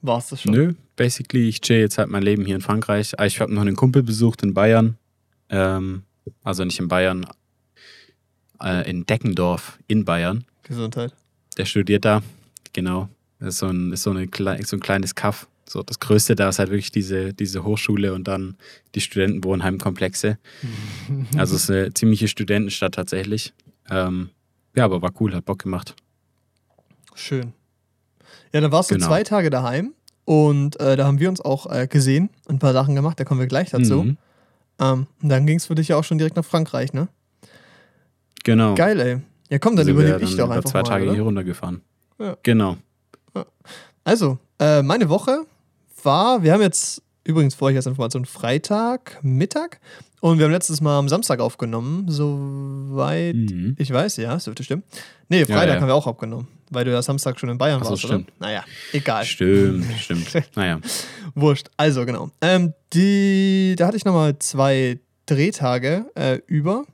war es das schon?
Nö, basically, ich chill jetzt halt mein Leben hier in Frankreich. Ah, ich habe noch einen Kumpel besucht in Bayern. Ähm, also nicht in Bayern, äh, in Deckendorf in Bayern.
Gesundheit.
Der studiert da, genau. Das ist so ein, ist so, eine, so ein kleines Kaff. So, das Größte da ist halt wirklich diese, diese Hochschule und dann die Studentenwohnheimkomplexe. [LAUGHS] also es ist eine ziemliche Studentenstadt tatsächlich. Ähm, ja, aber war cool, hat Bock gemacht.
Schön. Ja, dann warst du genau. zwei Tage daheim und äh, da haben wir uns auch äh, gesehen und ein paar Sachen gemacht, da kommen wir gleich dazu. Mhm. Ähm, und dann ging es für dich ja auch schon direkt nach Frankreich, ne?
Genau.
Geil, ey. Ja, komm, dann übernehme ich doch einfach
zwei
mal,
Tage
oder?
hier runtergefahren. Ja. Genau.
Also, äh, meine Woche war, wir haben jetzt übrigens vor euch als Information Freitag, Mittag Und wir haben letztes Mal am Samstag aufgenommen, soweit
Mhm.
ich weiß, ja, das dürfte stimmen. Nee, Freitag
Ja, ja.
haben wir auch aufgenommen, weil du ja Samstag schon in Bayern
Ach
warst,
stimmt.
oder? Naja, egal.
Stimmt, [LAUGHS] stimmt. Naja.
Wurscht. Also, genau. Ähm, die, da hatte ich nochmal zwei Drehtage äh, über.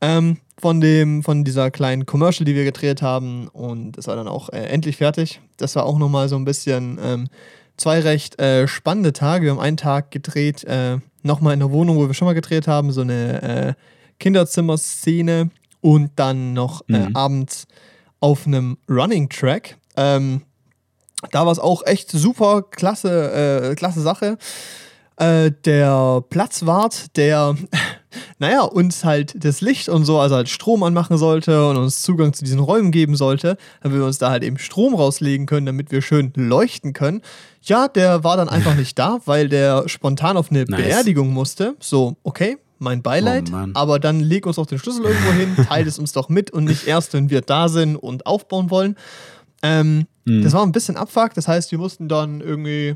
Ähm, von, dem, von dieser kleinen Commercial, die wir gedreht haben. Und das war dann auch äh, endlich fertig. Das war auch nochmal so ein bisschen ähm, zwei recht äh, spannende Tage. Wir haben einen Tag gedreht, äh, nochmal in der Wohnung, wo wir schon mal gedreht haben, so eine äh, Kinderzimmerszene. Und dann noch äh,
Mhm.
abends auf einem Running Track. Ähm, da war es auch echt super klasse, äh, klasse Sache. Äh, der Platzwart, der, [LAUGHS] naja, uns halt das Licht und so, also halt Strom anmachen sollte und uns Zugang zu diesen Räumen geben sollte, damit wir uns da halt eben Strom rauslegen können, damit wir schön leuchten können. Ja, der war dann einfach nicht da, weil der spontan auf eine
Nice.
Beerdigung musste. So, okay, mein Beileid,
Oh
aber dann leg uns doch den Schlüssel irgendwo hin, teilt es uns doch mit und nicht erst, wenn wir da sind und aufbauen wollen. Ähm,
Mhm.
Das war ein bisschen Abfuck, das heißt, wir mussten dann irgendwie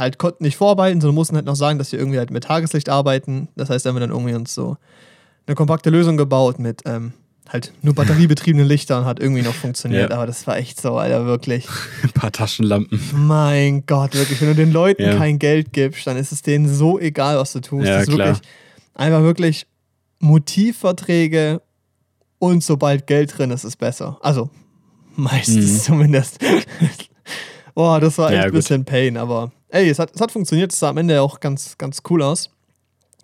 halt konnten nicht vorarbeiten, sondern mussten halt noch sagen, dass wir irgendwie halt mit Tageslicht arbeiten. Das heißt, da haben wir dann irgendwie uns so eine kompakte Lösung gebaut mit ähm, halt nur batteriebetriebenen Lichtern, hat irgendwie noch funktioniert,
Ja.
aber das war echt so, Alter, wirklich. [LAUGHS]
Ein paar Taschenlampen.
Mein Gott, wirklich, wenn du den Leuten
Ja.
kein Geld gibst, dann ist es denen so egal, was du tust.
Ja,
das ist
klar.
wirklich einfach wirklich Motivverträge und sobald Geld drin ist, ist besser. Also meistens
Mhm.
zumindest. [LAUGHS] Boah, das war echt
Ja,
ein bisschen Pain, aber ey, es hat, es hat funktioniert, es sah am Ende auch ganz, ganz cool aus.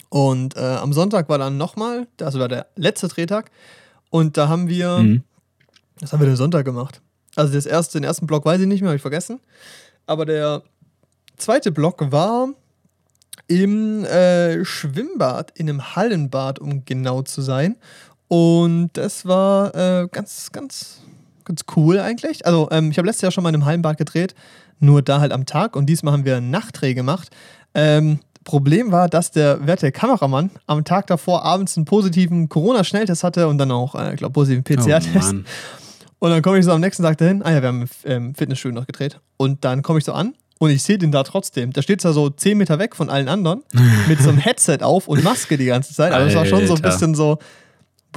Und äh, am Sonntag war dann nochmal, also war der letzte Drehtag, und da haben wir,
Mhm.
was haben wir den Sonntag gemacht? Also das erste, den ersten Block weiß ich nicht mehr, habe ich vergessen. Aber der zweite Block war im äh, Schwimmbad, in einem Hallenbad, um genau zu sein. Und das war äh, ganz, ganz, ganz cool eigentlich. Also ähm, ich habe letztes Jahr schon mal in einem Hallenbad gedreht, nur da halt am Tag. Und diesmal haben wir einen Nachtdreh gemacht. Ähm, Problem war, dass der werte Kameramann am Tag davor abends einen positiven Corona-Schnelltest hatte und dann auch, äh, ich glaube, positiven
Oh,
PCR-Test.
Mann.
Und dann komme ich so am nächsten Tag dahin. Ah ja, wir haben im Fitnessstudio noch gedreht. Und dann komme ich so an und ich sehe den da trotzdem. Da steht zwar so 10 Meter weg von allen anderen [LAUGHS] mit so einem Headset auf und Maske die ganze Zeit. Aber das war schon so ein bisschen so,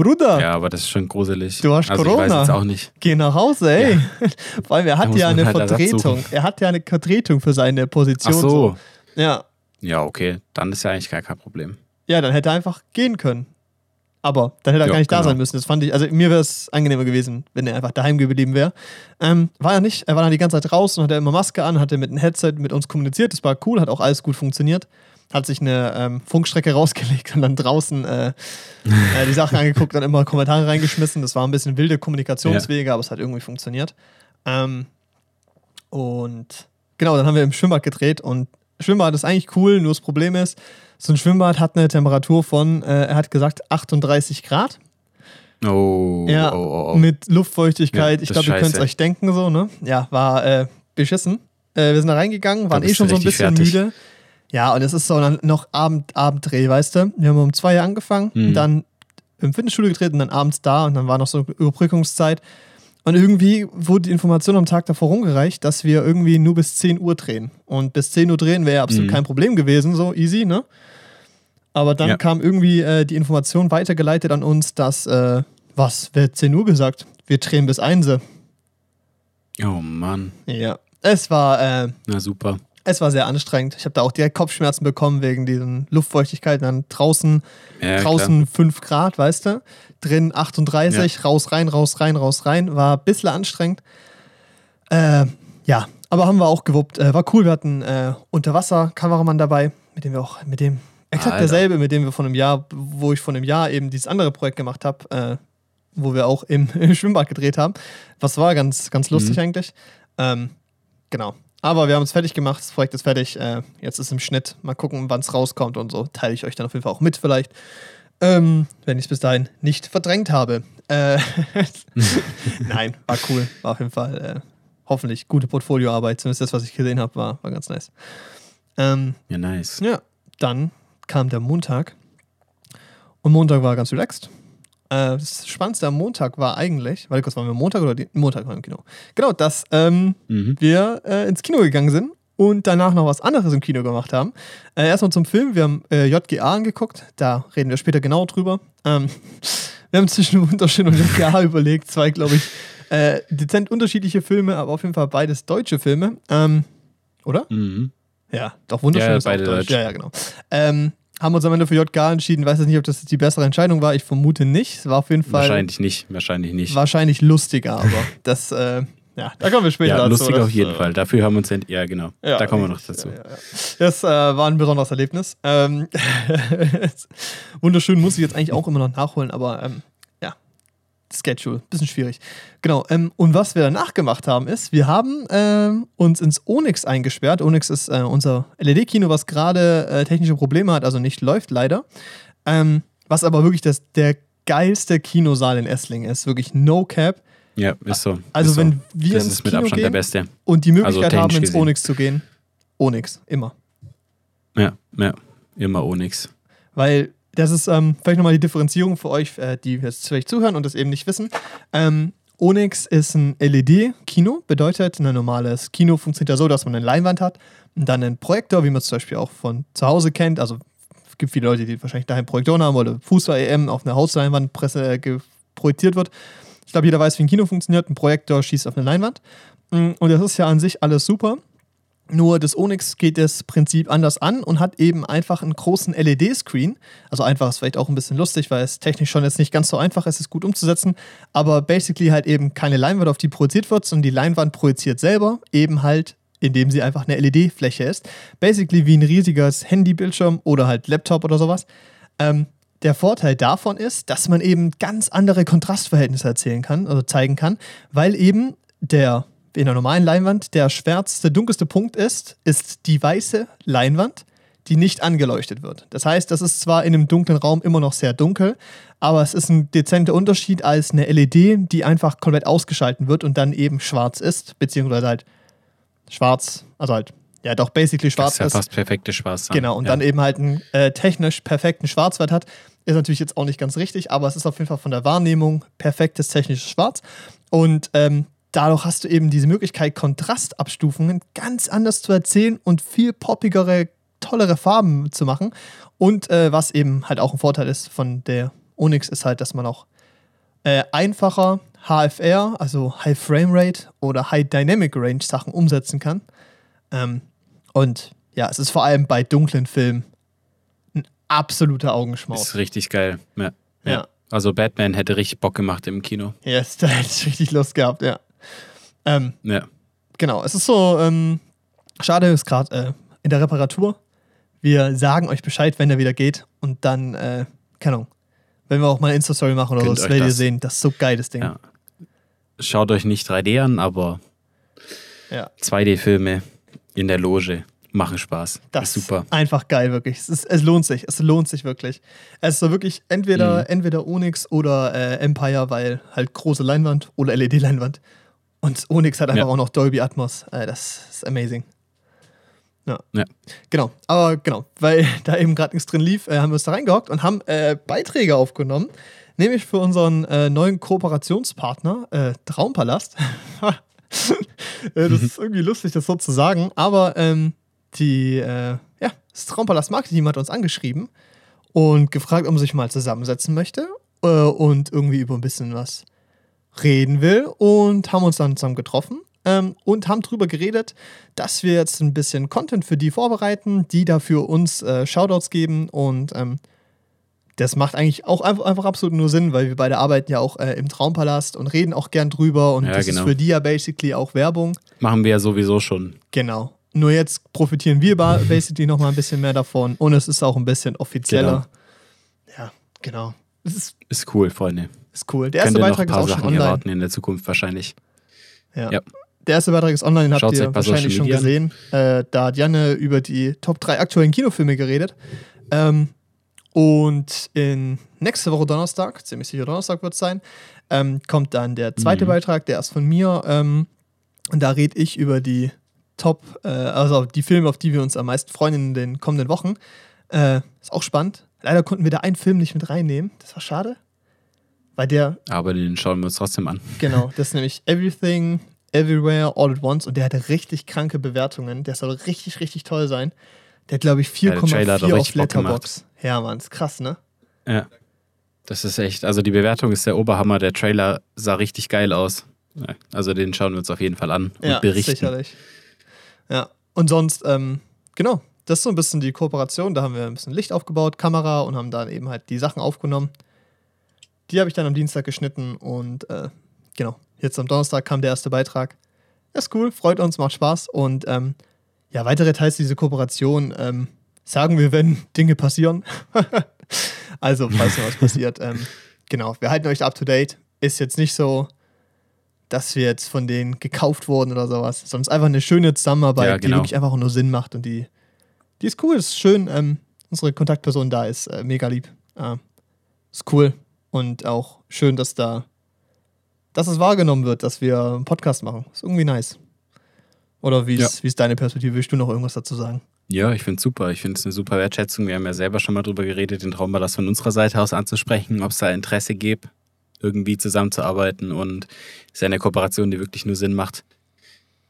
Bruder,
Ja, aber das ist schon gruselig.
Du hast
also
Corona.
Ich weiß jetzt auch nicht.
geh nach Hause, ey. [LAUGHS] Vor allem, er
Da
hat ja eine
halt
Vertretung. Er hat ja eine Vertretung für seine Position.
Ach so.
Ja.
Ja, okay. Dann ist ja eigentlich gar kein Problem.
ja, dann hätte er einfach gehen können. Aber dann hätte er
Ja,
gar nicht da
genau.
sein müssen. Das fand ich, also mir wäre es angenehmer gewesen, wenn er einfach daheim geblieben wäre. Ähm, war er nicht. Er war dann die ganze Zeit draußen, hatte immer Maske an, hatte mit einem Headset mit uns kommuniziert. Das war cool, hat auch alles gut funktioniert. Hat sich eine ähm, Funkstrecke [LAUGHS] rausgelegt und dann draußen äh, äh, die Sachen angeguckt und immer Kommentare reingeschmissen. Das war ein bisschen wilde Kommunikationswege, aber es hat irgendwie funktioniert. Ähm, und genau, dann haben wir im Schwimmbad gedreht und Schwimmbad ist eigentlich cool, nur das Problem ist, so ein Schwimmbad hat eine Temperatur von, äh, er hat gesagt, 38 Grad.
Oh,
Ja,
oh, oh, oh.
mit Luftfeuchtigkeit.
Ja,
ich glaube, ihr könnt es euch denken, so, ne? Ja, war äh, beschissen. Äh, wir sind da reingegangen, waren eh schon so ein bisschen
fertig.
müde. Ja, und es ist so dann noch Abend, Abenddreh, weißt du? Wir haben um zwei Uhr angefangen,
Mhm.
dann im Fitnessstudio getreten, dann abends da und dann war noch so Überbrückungszeit. Und irgendwie wurde die Information am Tag davor rumgereicht, dass wir irgendwie nur bis 10 Uhr drehen. Und bis 10 Uhr drehen wäre ja absolut
Mhm.
kein Problem gewesen, so easy, ne? Aber dann
Ja.
kam irgendwie äh, die Information weitergeleitet an uns, dass, äh, was, wer hat 10 Uhr gesagt? Wir drehen bis 1.
oh Mann.
Ja. Es war, äh,
Na super.
Es war sehr anstrengend. Ich habe da auch direkt Kopfschmerzen bekommen wegen diesen Luftfeuchtigkeiten. Dann draußen,
Ja,
draußen 5 Grad, weißt du? Drin 38, raus, rein, raus, rein, raus, rein. War ein bisschen anstrengend. Äh, ja, aber haben wir auch gewuppt. Äh, war cool. Wir hatten äh, Unterwasser-Kameramann dabei, mit dem wir auch, mit dem, exakt
Alter.
derselbe, mit dem wir von einem Jahr, wo ich von einem Jahr eben dieses andere Projekt gemacht habe, äh, wo wir auch im, [LAUGHS] im Schwimmbad gedreht haben. Was war ganz, ganz lustig
Mhm.
eigentlich. Ähm, genau. Aber wir haben es fertig gemacht, das Projekt ist fertig. Äh, jetzt ist im Schnitt. Mal gucken, wann es rauskommt und so. Teile ich euch dann auf jeden Fall auch mit, vielleicht. Ähm, wenn ich es bis dahin nicht verdrängt habe. Äh, [LAUGHS] Nein, war cool. War auf jeden Fall äh, hoffentlich gute Portfolioarbeit. Zumindest das, was ich gesehen habe, war, war ganz nice. Ähm,
Ja, nice.
ja, dann kam der Montag. Und Montag war ganz relaxed. Äh, das Spannendste am Montag war eigentlich, warte kurz, waren wir Montag oder die, Montag waren wir im Kino? Genau, dass ähm,
Mhm.
wir äh, ins Kino gegangen sind und danach noch was anderes im Kino gemacht haben. Äh, erstmal zum Film. Wir haben äh, JGA angeguckt. Da reden wir später genau drüber. Ähm, [LAUGHS] wir haben zwischen Wunderschön und JGA [LAUGHS] überlegt. Zwei, glaube ich, äh, dezent unterschiedliche Filme, aber auf jeden Fall beides deutsche Filme. Ähm, oder?
Mhm.
Ja, doch Wunderschön
Ja,
ist auch
beide
deutsch. Ja, ja, genau. Ähm, haben uns am Ende für JGA entschieden. Weiß jetzt nicht, ob das die bessere Entscheidung war. Ich vermute nicht. Es war auf jeden Fall
Wahrscheinlich nicht, wahrscheinlich nicht.
wahrscheinlich lustiger, aber [LAUGHS] das, äh, ja, da kommen wir später
ja,
dazu.
lustig auf jeden
äh,
Fall. Dafür haben wir uns, ja genau,
Ja,
da kommen wir noch dazu.
Ja, ja. Das äh, war ein besonderes Erlebnis. Ähm, [LAUGHS] wunderschön muss ich jetzt eigentlich auch immer noch nachholen, aber ähm, Schedule, bisschen schwierig. Genau, ähm, und was wir danach gemacht haben, ist, wir haben ähm, uns ins Onyx eingesperrt. Onyx ist äh, unser LED-Kino, was gerade äh, technische Probleme hat, also nicht läuft leider. Ähm, was aber wirklich das, der geilste Kinosaal in Esslingen ist. Wirklich no cap.
Ja, ist so.
Also
ist
wenn
so.
wir
das
ins
ist mit
Kino
Abstand
gehen,
der Beste.
und die Möglichkeit
Also
haben, ins
gesehen.
Onyx zu gehen. Onyx, immer.
Ja, ja, immer Onyx.
Weil das ist ähm, vielleicht nochmal die Differenzierung für euch, äh, die jetzt vielleicht zuhören und das eben nicht wissen. Ähm, Onyx ist ein LED-Kino, bedeutet, ein normales Kino funktioniert ja so, dass man eine Leinwand hat und dann einen Projektor, wie man es zum Beispiel auch von zu Hause kennt. Also es gibt viele Leute, die wahrscheinlich daheim Projektoren haben oder Fußball-EM auf einer Hausleinwand presse, äh, projiziert wird. Ich glaube, jeder weiß, wie ein Kino funktioniert. Ein Projektor schießt auf eine Leinwand. Mm, Und das ist ja an sich alles super. Nur das Onyx geht das Prinzip anders an und hat eben einfach einen großen LED-Screen. Also einfach ist vielleicht auch ein bisschen lustig, weil es technisch schon jetzt nicht ganz so einfach ist, es gut umzusetzen. Aber basically halt eben keine Leinwand, auf die projiziert wird, sondern die Leinwand projiziert selber, eben halt, indem sie einfach eine LED-Fläche ist. Basically wie ein riesiges Handybildschirm oder halt Laptop oder sowas. Ähm, der Vorteil davon ist, dass man eben ganz andere Kontrastverhältnisse erzählen kann, also zeigen kann, weil eben der in der normalen Leinwand der schwärzeste, dunkelste Punkt ist, ist die weiße Leinwand, die nicht angeleuchtet wird. Das heißt, das ist zwar in einem dunklen Raum immer noch sehr dunkel, aber es ist ein dezenter Unterschied als eine LED, die einfach komplett ausgeschalten wird und dann eben schwarz ist, beziehungsweise halt schwarz, also halt, ja doch basically
Das
schwarz
ist ja
ist.
fast perfekte Spaß.
Genau, und
ja.
dann eben halt einen äh, technisch perfekten Schwarzwert hat, ist natürlich jetzt auch nicht ganz richtig, aber es ist auf jeden Fall von der Wahrnehmung perfektes technisches Schwarz. Und ähm, dadurch hast du eben diese Möglichkeit, Kontrastabstufungen ganz anders zu erzählen und viel poppigere, tollere Farben zu machen. Und äh, was eben halt auch ein Vorteil ist von der Onyx, ist halt, dass man auch äh, einfacher HFR, also High Frame Rate oder High Dynamic Range Sachen umsetzen kann. Ähm, und ja, es ist vor allem bei dunklen Filmen ein absoluter Augenschmaus.
Ist richtig geil. Ja.
Ja.
ja. Also Batman hätte richtig Bock gemacht im Kino.
Yes, [LAUGHS] da hätte ich richtig Lust gehabt, ja. Ähm,
Ja.
genau, es ist so, ähm, schade ist gerade äh, in der Reparatur. Wir sagen euch Bescheid, wenn er wieder geht und dann, äh, keine Ahnung, wenn wir auch mal eine Insta-Story machen oder so, das werdet ihr sehen. Das ist so geil, das Ding.
ja. Schaut euch nicht 3D an, aber
Ja.
2D-Filme in der Loge machen Spaß.
Das
ist super.
einfach geil, wirklich. Es, ist, es lohnt sich. Es lohnt sich wirklich. Es ist so wirklich entweder,
Mhm.
entweder Onyx oder äh, Empire, weil halt große Leinwand oder LED-Leinwand. Und Onyx hat einfach
Ja.
auch noch Dolby Atmos. Äh, das ist amazing. Ja.
Ja.
Genau. Aber genau, weil [LAUGHS] da eben gerade nichts drin lief, äh, haben wir uns da reingehockt und haben äh, Beiträge aufgenommen. Nämlich für unseren äh, neuen Kooperationspartner, äh, Traumpalast. [LAUGHS] äh, das ist irgendwie lustig, das so zu sagen. Aber ähm, die, ja, das Traumpalast Marketing hat uns angeschrieben und gefragt, ob man sich mal zusammensetzen möchte und irgendwie über ein bisschen was reden will und haben uns dann zusammen getroffen ähm, und haben drüber geredet, dass wir jetzt ein bisschen Content für die vorbereiten, die dafür uns äh, Shoutouts geben und ähm, das macht eigentlich auch einfach, einfach absolut nur Sinn, weil wir beide arbeiten ja auch äh, im Traumpalast und reden auch gern drüber und
Ja,
das
genau.
ist für die ja basically auch Werbung.
Machen wir ja sowieso schon.
Genau. Nur jetzt profitieren wir ba- [LAUGHS] basically noch mal ein bisschen mehr davon und es ist auch ein bisschen offizieller. Ja, genau. Es ist,
Ist cool, Freunde.
Ist cool. Der erste
ihr noch ein
Beitrag ist auch schon
Sachen
online.
erwarten in der Zukunft wahrscheinlich.
Ja.
Ja.
Der erste Beitrag ist online, den habt
Schaut's
ihr wahrscheinlich schon gesehen. Äh, da hat Janne über die Top 3 aktuellen Kinofilme geredet. Ähm, und in nächste Woche Donnerstag, ziemlich sicher Donnerstag wird es sein, ähm, kommt dann der zweite
Mhm.
Beitrag, der ist von mir. Ähm, und da rede ich über die Top, äh, also die Filme, auf die wir uns am meisten freuen in den kommenden Wochen. Äh, ist auch spannend. Leider konnten wir da einen Film nicht mit reinnehmen. Das war schade. Weil der
Aber den schauen wir uns trotzdem an.
Genau, [LAUGHS] das ist nämlich Everything, Everywhere All at Once und der hatte richtig kranke Bewertungen. Der soll richtig, richtig toll sein. Der hat, glaube ich,
Ja, der Trailer hat
4,4
auch
auf. Letterbox. Ja, Mann, ist krass, ne?
Ja. Das ist echt, also die Bewertung ist der Oberhammer. Der Trailer sah richtig geil aus. Ja, Also den schauen wir uns auf jeden Fall an und
Ja,
berichten.
sicherlich. Ja, und sonst, ähm, genau, das ist so ein bisschen die Kooperation. Da haben wir ein bisschen Licht aufgebaut, Kamera und haben dann eben halt die Sachen aufgenommen. Die habe ich dann am Dienstag geschnitten und äh, genau, jetzt am Donnerstag kam der erste Beitrag. Ist cool, freut uns, macht Spaß und ähm, ja, weitere Teils dieser Kooperation ähm, sagen wir, wenn [LAUGHS] Dinge passieren. [LAUGHS] also, falls noch was [LAUGHS] passiert. Ähm, genau, wir halten euch up to date. Ist jetzt nicht so, dass wir jetzt von denen gekauft wurden oder sowas, sondern es ist einfach eine schöne Zusammenarbeit,
Ja,
die
genau.
wirklich einfach nur Sinn macht und die, die ist cool, ist schön. Ähm, unsere Kontaktperson da ist äh, mega lieb. Äh, ist cool und auch schön, dass da, dass es wahrgenommen wird, dass wir einen Podcast machen. Ist irgendwie nice. Oder wie ist, wie ist deine Perspektive? Willst du noch irgendwas dazu sagen?
Ja, ich finde es super. Ich finde es eine super Wertschätzung. Wir haben ja selber schon mal drüber geredet, den Traum war das von unserer Seite aus anzusprechen, ob es da Interesse gibt, irgendwie zusammenzuarbeiten und es ist ja eine Kooperation, die wirklich nur Sinn macht.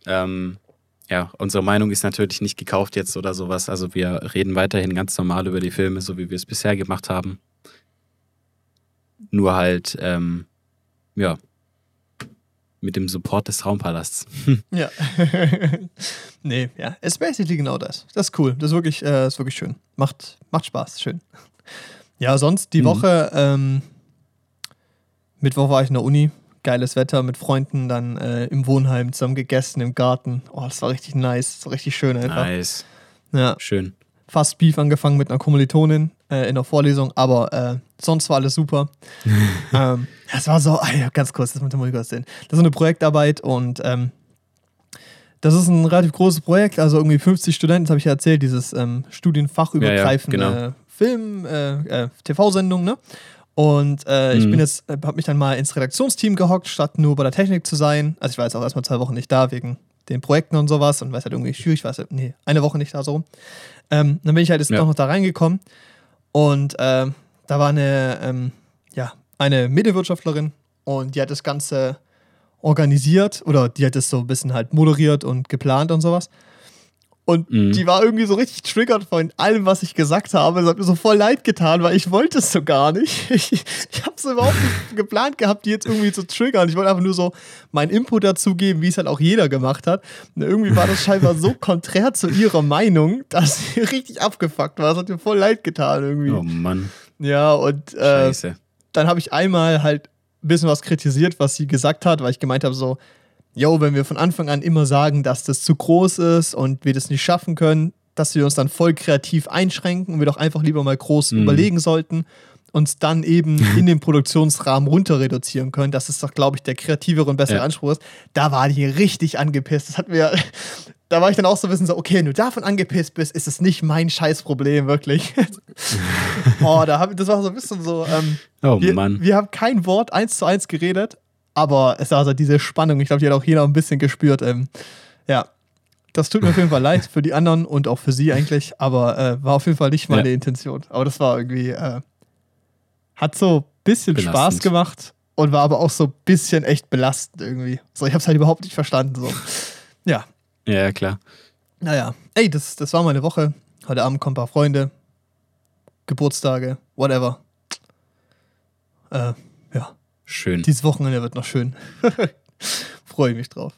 Ähm, ja, unsere Meinung ist natürlich nicht gekauft jetzt oder sowas. Also wir reden weiterhin ganz normal über die Filme, so wie wir es bisher gemacht haben. Nur halt, ähm, ja, mit dem Support des Traumpalasts. [LAUGHS]
Ja. [LAUGHS] nee, ja. Es ist basically genau das. Das ist cool. Das ist wirklich, äh, ist wirklich schön. Macht, macht Spaß. Schön. Ja, sonst die
Mhm.
Woche, ähm, Mittwoch war ich in der Uni. Geiles Wetter mit Freunden, dann äh, im Wohnheim zusammen gegessen, im Garten. Oh, das war richtig nice. Das war richtig schön einfach.
Nice.
Ja,
Schön.
fast Beef angefangen mit einer Kommilitonin äh, in der Vorlesung, aber äh, sonst war alles super. [LAUGHS] ähm, ja, es war so, ganz kurz, das muss ich kurz sehen. Das ist eine Projektarbeit und ähm, das ist ein relativ großes Projekt, also irgendwie 50 Studenten, das habe ich ja erzählt, dieses ähm, studienfachübergreifende
Ja, ja, genau.
Film, äh, äh, TV-Sendung, ne? Und äh, ich
Mhm.
bin jetzt, äh, habe mich dann mal ins Redaktionsteam gehockt, statt nur bei der Technik zu sein. Also ich war jetzt auch erstmal zwei Wochen nicht da wegen den Projekten und sowas und weil es halt irgendwie schwierig war. halt, Nee, eine Woche nicht da so rum. Ähm, dann bin ich halt jetzt
Ja.
noch da reingekommen und ähm, da war eine, ähm, ja, eine Medienwirtschaftlerin und die hat das Ganze organisiert oder die hat das so ein bisschen halt moderiert und geplant und sowas. Und
Mhm.
die war irgendwie so richtig triggert von allem, was ich gesagt habe. Es hat mir so voll leid getan, weil ich wollte es so gar nicht. [LAUGHS] Ich, ich habe es überhaupt nicht [LAUGHS] geplant gehabt, die jetzt irgendwie zu triggern. Ich wollte einfach nur so meinen Input dazu geben, wie es halt auch jeder gemacht hat. Und irgendwie war das scheinbar so [LAUGHS] konträr zu ihrer Meinung, dass sie richtig abgefuckt war. Es hat mir voll leid getan irgendwie.
Oh Mann.
Ja, und äh, dann habe ich einmal halt ein bisschen was kritisiert, was sie gesagt hat, weil ich gemeint habe, so, yo, wenn wir von Anfang an immer sagen, dass das zu groß ist und wir das nicht schaffen können, dass wir uns dann voll kreativ einschränken und wir doch einfach lieber mal groß
Mhm.
überlegen sollten, uns dann eben [LAUGHS] in den Produktionsrahmen runter reduzieren können. Das ist doch, glaube ich, der kreativere und bessere
Ja.
Anspruch ist. Da war die richtig angepisst. Das hat mir, [LAUGHS] da war ich dann auch so ein bisschen so, okay, wenn du davon angepisst bist, ist es nicht mein Scheißproblem, wirklich. [LAUGHS] oh, da hab, das war so ein bisschen so, ähm,
Oh
wir,
Mann.
wir haben kein Wort eins zu eins geredet, aber es war so diese Spannung. Ich glaube, die hat auch jeder ein bisschen gespürt. Ähm, ja, das tut mir auf jeden Fall leid für die anderen und auch für sie eigentlich, aber äh, war auf jeden Fall nicht meine
Ja.
Intention. Aber das war irgendwie, äh, hat so ein bisschen Spaß
Belastend.
gemacht und war aber auch so ein bisschen echt belastend irgendwie. So, ich habe es halt überhaupt nicht verstanden. So. Ja,
Ja, klar.
naja. Ey, das, das war meine Woche. Heute Abend kommen ein paar Freunde. Geburtstage, whatever. Äh.
Schön.
Dieses Wochenende wird noch schön. [LAUGHS] Freue ich mich drauf.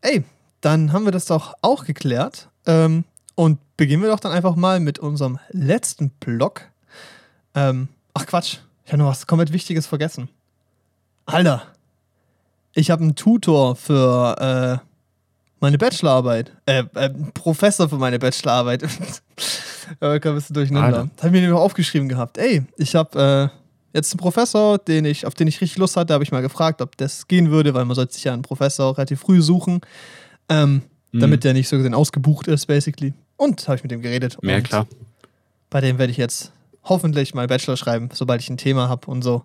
Ey, dann haben wir das doch auch geklärt. Ähm, und beginnen wir doch dann einfach mal mit unserem letzten Block. Ähm, ach Quatsch, ich habe noch was komplett Wichtiges vergessen. Alter, ich habe einen Tutor für äh, meine Bachelorarbeit. Äh, äh, Professor für meine Bachelorarbeit. [LAUGHS] ja, ich ein bisschen durcheinander.
Alter.
Das habe ich mir noch aufgeschrieben gehabt. Ey, ich habe äh, jetzt einen Professor, den ich, auf den ich richtig Lust hatte. Habe ich mal gefragt, ob das gehen würde, weil man sollte sich ja einen Professor relativ früh suchen, ähm,
Mhm.
damit der nicht so gesehen ausgebucht ist, basically. Und habe ich mit dem geredet.
Ja, klar.
Bei dem werde ich jetzt hoffentlich mal Bachelor schreiben, sobald ich ein Thema habe und so.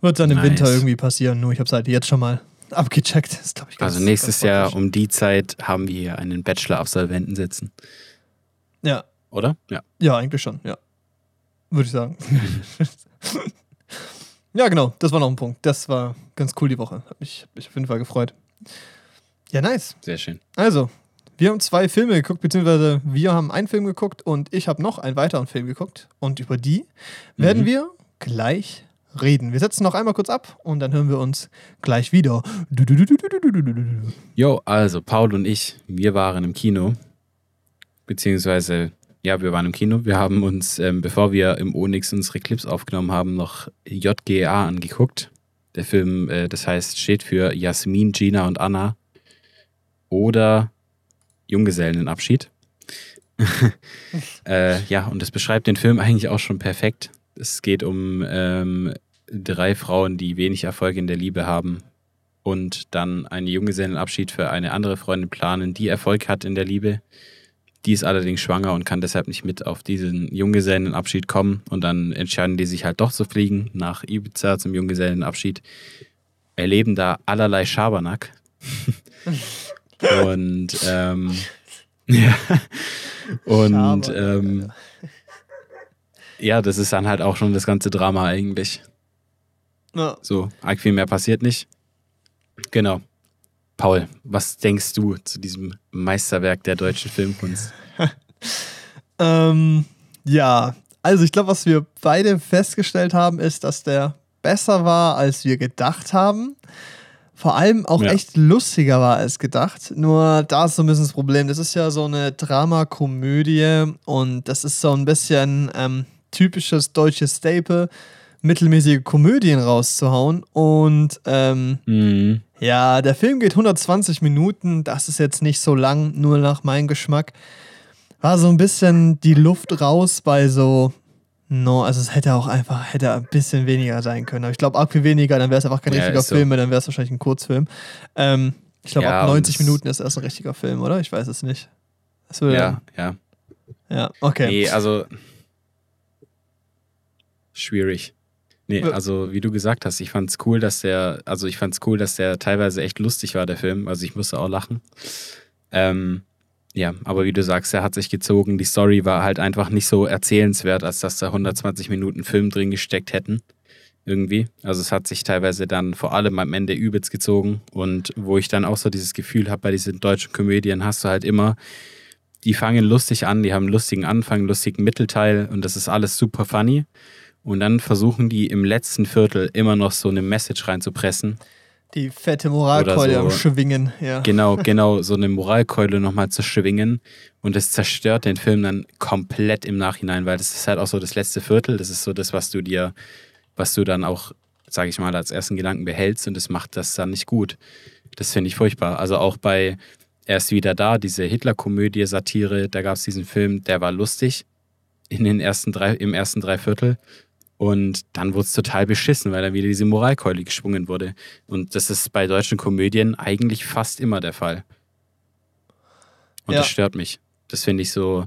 Wird dann im
Nice.
Winter irgendwie passieren. Nur ich habe es halt jetzt schon mal abgecheckt. Das ist, glaub ich, ganz-
Also nächstes Jahr um die Zeit haben wir hier einen Bachelor-Absolventen sitzen.
Ja,
Oder? Ja.
ja, eigentlich schon, ja. Würde ich sagen. [LAUGHS] [LAUGHS] Ja, genau, das war noch ein Punkt. Das war ganz cool die Woche. Hat mich, mich auf jeden Fall gefreut. Ja, nice.
Sehr schön.
Also, wir haben zwei Filme geguckt, beziehungsweise wir haben einen Film geguckt und ich habe noch einen weiteren Film geguckt. Und über die werden
mhm.
wir gleich reden. Wir setzen noch einmal kurz ab und dann hören wir uns gleich wieder.
Jo, also Paul und ich, wir waren im Kino, beziehungsweise ja, wir waren im Kino. Wir haben uns, ähm, bevor wir im Onyx unsere Clips aufgenommen haben, noch JGA angeguckt. Der Film, äh, das heißt, steht für Jasmin, Gina und Anna. Oder Junggesellenabschied. [LAUGHS] äh, ja, und das beschreibt den Film eigentlich auch schon perfekt. Es geht um ähm, drei Frauen, die wenig Erfolg in der Liebe haben und dann einen Junggesellenabschied für eine andere Freundin planen, die Erfolg hat in der Liebe. Die ist allerdings schwanger und kann deshalb nicht mit auf diesen Junggesellenabschied kommen. Und dann entscheiden die sich halt doch zu fliegen nach Ibiza zum Junggesellenabschied. Erleben da allerlei Schabernack. [LAUGHS] und ähm, [LAUGHS] ja. Und ähm, ja, das ist dann halt auch schon das ganze Drama eigentlich.
Ja.
So, arg viel mehr passiert nicht. Genau. Paul, was denkst du zu diesem Meisterwerk der deutschen Filmkunst? [LAUGHS]
Ähm, ja, also ich glaube, was wir beide festgestellt haben, ist, dass der besser war, als wir gedacht haben. Vor allem auch
Ja.
echt lustiger war als gedacht. Nur da ist so ein bisschen das Problem. Das ist ja so eine Dramakomödie und das ist so ein bisschen ähm, typisches deutsches Staple, mittelmäßige Komödien rauszuhauen. Und ähm,
Mhm.
Ja, der Film geht 120 Minuten. Das ist jetzt nicht so lang, nur nach meinem Geschmack. War so ein bisschen die Luft raus bei so. No, also es hätte auch einfach hätte ein bisschen weniger sein können. Aber ich glaube, ab viel weniger, dann wäre es einfach kein
Ja,
richtiger
so.
Film mehr, dann wäre es wahrscheinlich ein Kurzfilm. Ähm, ich glaube,
Ja,
ab
und
90
es-
Minuten ist erst ein richtiger Film, oder? Ich weiß es nicht.
Ja, ja.
ja, okay.
Nee, also schwierig. Nee, also wie du gesagt hast, ich fand's cool, dass der, also ich fand's cool, dass der teilweise echt lustig war, der Film. Also ich musste auch lachen. Ähm, ja, aber wie du sagst, er hat sich gezogen. Die Story war halt einfach nicht so erzählenswert, als dass da 120 Minuten Film drin gesteckt hätten. Irgendwie. Also es hat sich teilweise dann vor allem am Ende übelst gezogen. Und wo ich dann auch so dieses Gefühl habe, bei diesen deutschen Komödien hast du halt immer, die fangen lustig an, die haben einen lustigen Anfang, einen lustigen Mittelteil und das ist alles super funny. Und dann versuchen die im letzten Viertel immer noch so eine Message reinzupressen.
Die fette Moralkeule
Oder
am
so.
Schwingen, ja.
Genau, genau, so eine Moralkeule nochmal zu schwingen. Und das zerstört den Film dann komplett im Nachhinein, weil das ist halt auch so das letzte Viertel. Das ist so das, was du dir, was du dann auch, sage ich mal, als ersten Gedanken behältst und das macht das dann nicht gut. Das finde ich furchtbar. Also auch bei Er ist wieder da, diese Hitler-Komödie, Satire, da gab es diesen Film, der war lustig in den ersten drei, im ersten Dreiviertel. Und dann wurde es total beschissen, weil dann wieder diese Moralkeule geschwungen wurde. Und das ist bei deutschen Komödien eigentlich fast immer der Fall. Und
Ja.
das stört mich. Das finde ich so,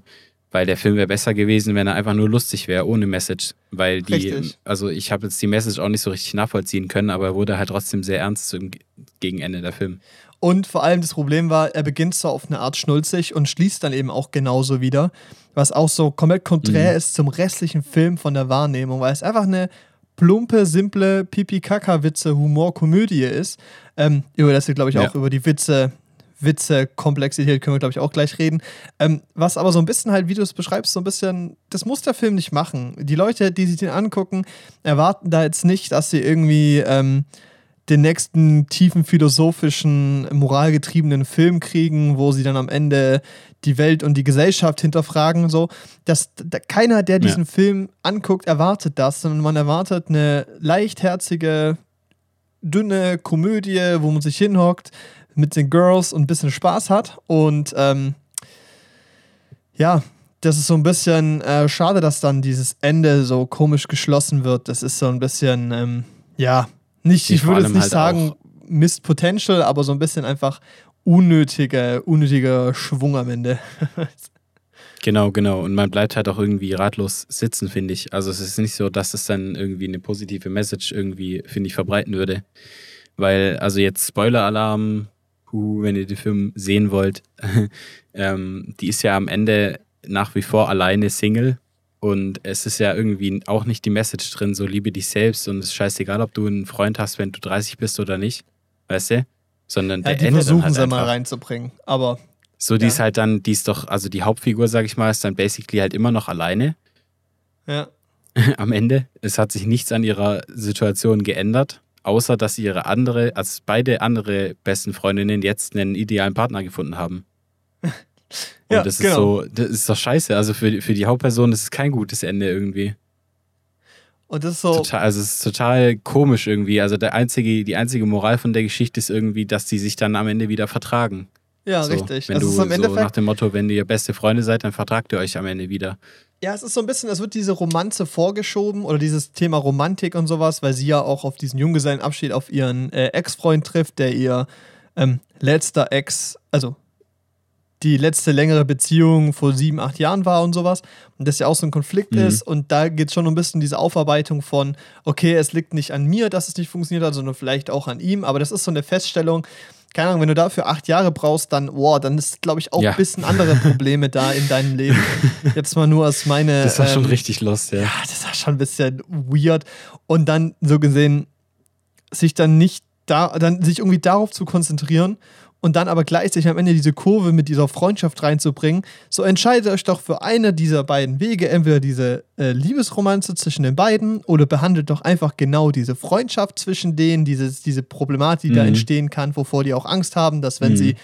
weil der Film wäre besser gewesen, wenn er einfach nur lustig wäre, ohne Message. Weil die,
Richtig.
also ich habe jetzt die Message auch nicht so richtig nachvollziehen können, aber er wurde halt trotzdem sehr ernst zum Gegenende der Film.
Und vor allem das Problem war, er beginnt so auf eine Art schnulzig und schließt dann eben auch genauso wieder, was auch so komplett konträr
Mhm.
ist zum restlichen Film von der Wahrnehmung, weil es einfach eine plumpe, simple Pipi-Kaka-Witze-Humor-Komödie ist. Ähm, über das wir, glaube ich,
Ja.
auch über die Witze, Witze-Komplexität können wir, glaube ich, auch gleich reden. Ähm, was aber so ein bisschen halt, wie du es beschreibst, so ein bisschen, das muss der Film nicht machen. Die Leute, die sich den angucken, erwarten da jetzt nicht, dass sie irgendwie ähm, den nächsten tiefen philosophischen, moralgetriebenen Film kriegen, wo sie dann am Ende die Welt und die Gesellschaft hinterfragen. So. Das, da, keiner, der diesen Film anguckt, erwartet das, sondern man erwartet eine leichtherzige, dünne Komödie, wo man sich hinhockt mit den Girls und ein bisschen Spaß hat. Und ähm, ja, das ist so ein bisschen äh, schade, dass dann dieses Ende so komisch geschlossen wird. Das ist so ein bisschen, ähm, ja, nicht, ich würde jetzt nicht
halt
sagen, Missed Potential, aber so ein bisschen einfach unnötiger, unnötiger Schwung am Ende. [LAUGHS]
Genau, genau. Und man bleibt halt auch irgendwie ratlos sitzen, finde ich. Also es ist nicht so, dass es dann irgendwie eine positive Message irgendwie, finde ich, verbreiten würde. Weil, also jetzt Spoiler-Alarm, wenn ihr den Film sehen wollt, [LAUGHS] ähm, die ist ja am Ende nach wie vor alleine Single. Und es ist ja irgendwie auch nicht die Message drin, so liebe dich selbst und es ist scheißegal, ob du einen Freund hast, wenn du 30 bist oder nicht. Weißt du? sondern
Ja,
der
die
dann
versuchen
halt
sie mal reinzubringen. Aber
So, die
Ja.
ist halt dann, die ist doch, also die Hauptfigur, sag ich mal, ist dann basically halt immer noch alleine
ja. [LAUGHS]
am Ende. Es hat sich nichts an ihrer Situation geändert, außer dass sie ihre andere, also beide andere besten Freundinnen jetzt einen idealen Partner gefunden haben. [LAUGHS] Und
Ja,
das ist
genau.
so, das ist doch scheiße. Also für, für die Hauptperson ist es kein gutes Ende irgendwie.
Und das ist so.
Total, also es ist total komisch irgendwie. Also der einzige, die einzige Moral von der Geschichte ist irgendwie, dass die sich dann am Ende wieder vertragen.
Ja,
so,
richtig.
Wenn
Es
du
ist am
so
Endeffekt.
nach dem Motto, wenn ihr beste Freunde seid, dann vertragt ihr euch am Ende wieder.
Ja, es ist so ein bisschen, es wird diese Romanze vorgeschoben oder dieses Thema Romantik und sowas, weil sie ja auch auf diesen Junggesellenabschied auf ihren äh, Ex-Freund trifft, der ihr ähm, letzter Ex, also die letzte längere Beziehung vor sieben, acht Jahren war und sowas. Und das ja auch so ein Konflikt
Mhm.
ist. Und da geht es schon ein bisschen diese Aufarbeitung von, okay, es liegt nicht an mir, dass es nicht funktioniert hat, sondern vielleicht auch an ihm. Aber das ist so eine Feststellung, keine Ahnung, wenn du dafür acht Jahre brauchst, dann, wow, dann ist, glaube ich, auch
Ja.
ein bisschen andere Probleme da in deinem Leben. [LAUGHS] Jetzt mal nur als meine.
Das war schon
ähm,
richtig lost, ja.
ja, das war schon ein bisschen weird. Und dann so gesehen, sich dann nicht da, dann sich irgendwie darauf zu konzentrieren und dann aber gleichzeitig am Ende diese Kurve mit dieser Freundschaft reinzubringen. So entscheidet euch doch für eine dieser beiden Wege, entweder diese äh, Liebesromanze zwischen den beiden oder behandelt doch einfach genau diese Freundschaft zwischen denen, dieses, diese Problematik, die da
Mhm.
entstehen kann, wovor die auch Angst haben, dass wenn
Mhm.
sie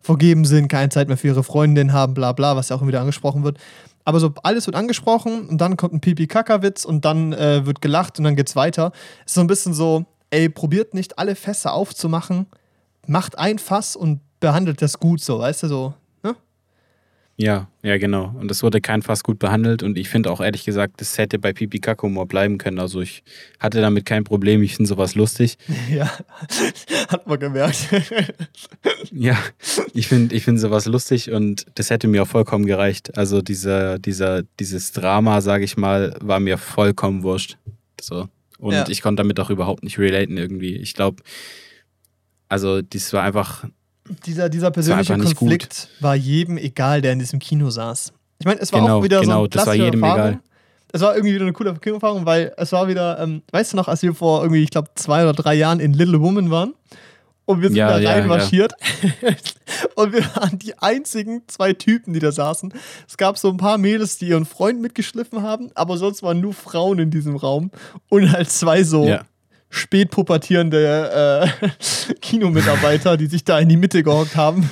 vergeben sind, keine Zeit mehr für ihre Freundin haben, bla bla, was ja auch immer wieder angesprochen wird. Aber so alles wird angesprochen und dann kommt ein Pipi-Kaka-Witz und dann äh, wird gelacht und dann geht's weiter. ist so ein bisschen so, ey, probiert nicht alle Fässer aufzumachen, macht ein Fass und behandelt das gut so, weißt du, so, ne?
Ja, ja, genau. Und das wurde kein Fass gut behandelt und ich finde auch ehrlich gesagt, das hätte bei Pipi Kakumor bleiben können. Also ich hatte damit kein Problem. Ich finde sowas lustig. [LAUGHS]
Ja, hat man gemerkt. [LAUGHS]
Ja, ich finde ich find sowas lustig und das hätte mir auch vollkommen gereicht. Also dieser, dieser, dieses Drama, sage ich mal, war mir vollkommen wurscht. So. Und
Ja.
ich konnte damit auch überhaupt nicht relaten irgendwie. Ich glaube, also das war einfach,
dieser, dieser persönliche
nicht
Konflikt war jedem egal, der in diesem Kino saß. Ich meine, es war
Genau,
auch wieder so
genau,
eine
das war jedem
Erfahrung.
egal.
Es war irgendwie wieder eine coole Kinoerfahrung, weil es war wieder, ähm, weißt du noch, als wir vor irgendwie, ich glaube, zwei oder drei Jahren in Little Woman waren und wir sind
Ja,
da
ja,
reinmarschiert [LAUGHS] und wir waren die einzigen zwei Typen, die da saßen. Es gab so ein paar Mädels, die ihren Freund mitgeschliffen haben, aber sonst waren nur Frauen in diesem Raum und halt zwei so spätpubertierende äh, [LAUGHS] Kinomitarbeiter, die sich da in die Mitte gehockt haben.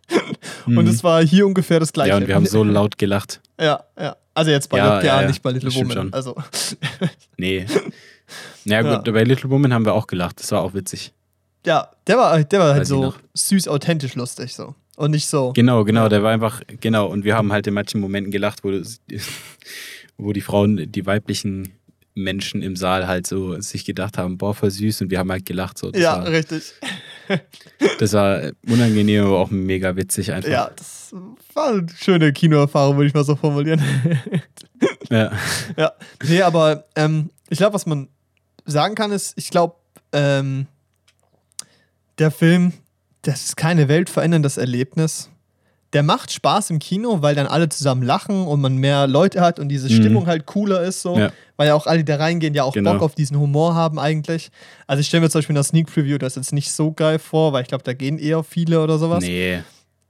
[LAUGHS] und es war hier ungefähr das gleiche.
Mhm. Ja, und wir haben so laut gelacht.
Ja, ja. Also jetzt bei
Ja,
Lockjahr,
ja, ja.
nicht bei Little Woman.
schon.
Also, [LAUGHS]
Nee. Ja, gut,
Ja.
bei Little Woman haben wir auch gelacht. Das war auch witzig.
ja, der war, der war halt
Weiß
so süß, authentisch lustig so. Und nicht so.
Genau, genau, der war einfach, genau, und wir haben halt in manchen Momenten gelacht, wo, wo die Frauen, die weiblichen Menschen im Saal halt so sich gedacht haben, boah, voll süß, und wir haben halt gelacht. So. Das,
ja,
war,
richtig. [LAUGHS]
das war unangenehm, aber auch mega witzig einfach.
Ja, das war eine schöne Kinoerfahrung, würde ich mal so formulieren. [LAUGHS]
Ja.
ja. Nee, aber ähm, ich glaube, was man sagen kann, ist, ich glaube, ähm, der Film, das ist keine weltveränderndes Erlebnis. Der macht Spaß im Kino, weil dann alle zusammen lachen und man mehr Leute hat und diese
Mhm.
Stimmung halt cooler ist, so.
Ja.
Weil ja auch alle, die da reingehen, ja auch
Genau.
Bock auf diesen Humor haben eigentlich. Also ich stelle mir zum Beispiel in der Sneak Preview das jetzt nicht so geil vor, weil ich glaube, da gehen eher viele oder sowas.
Nee,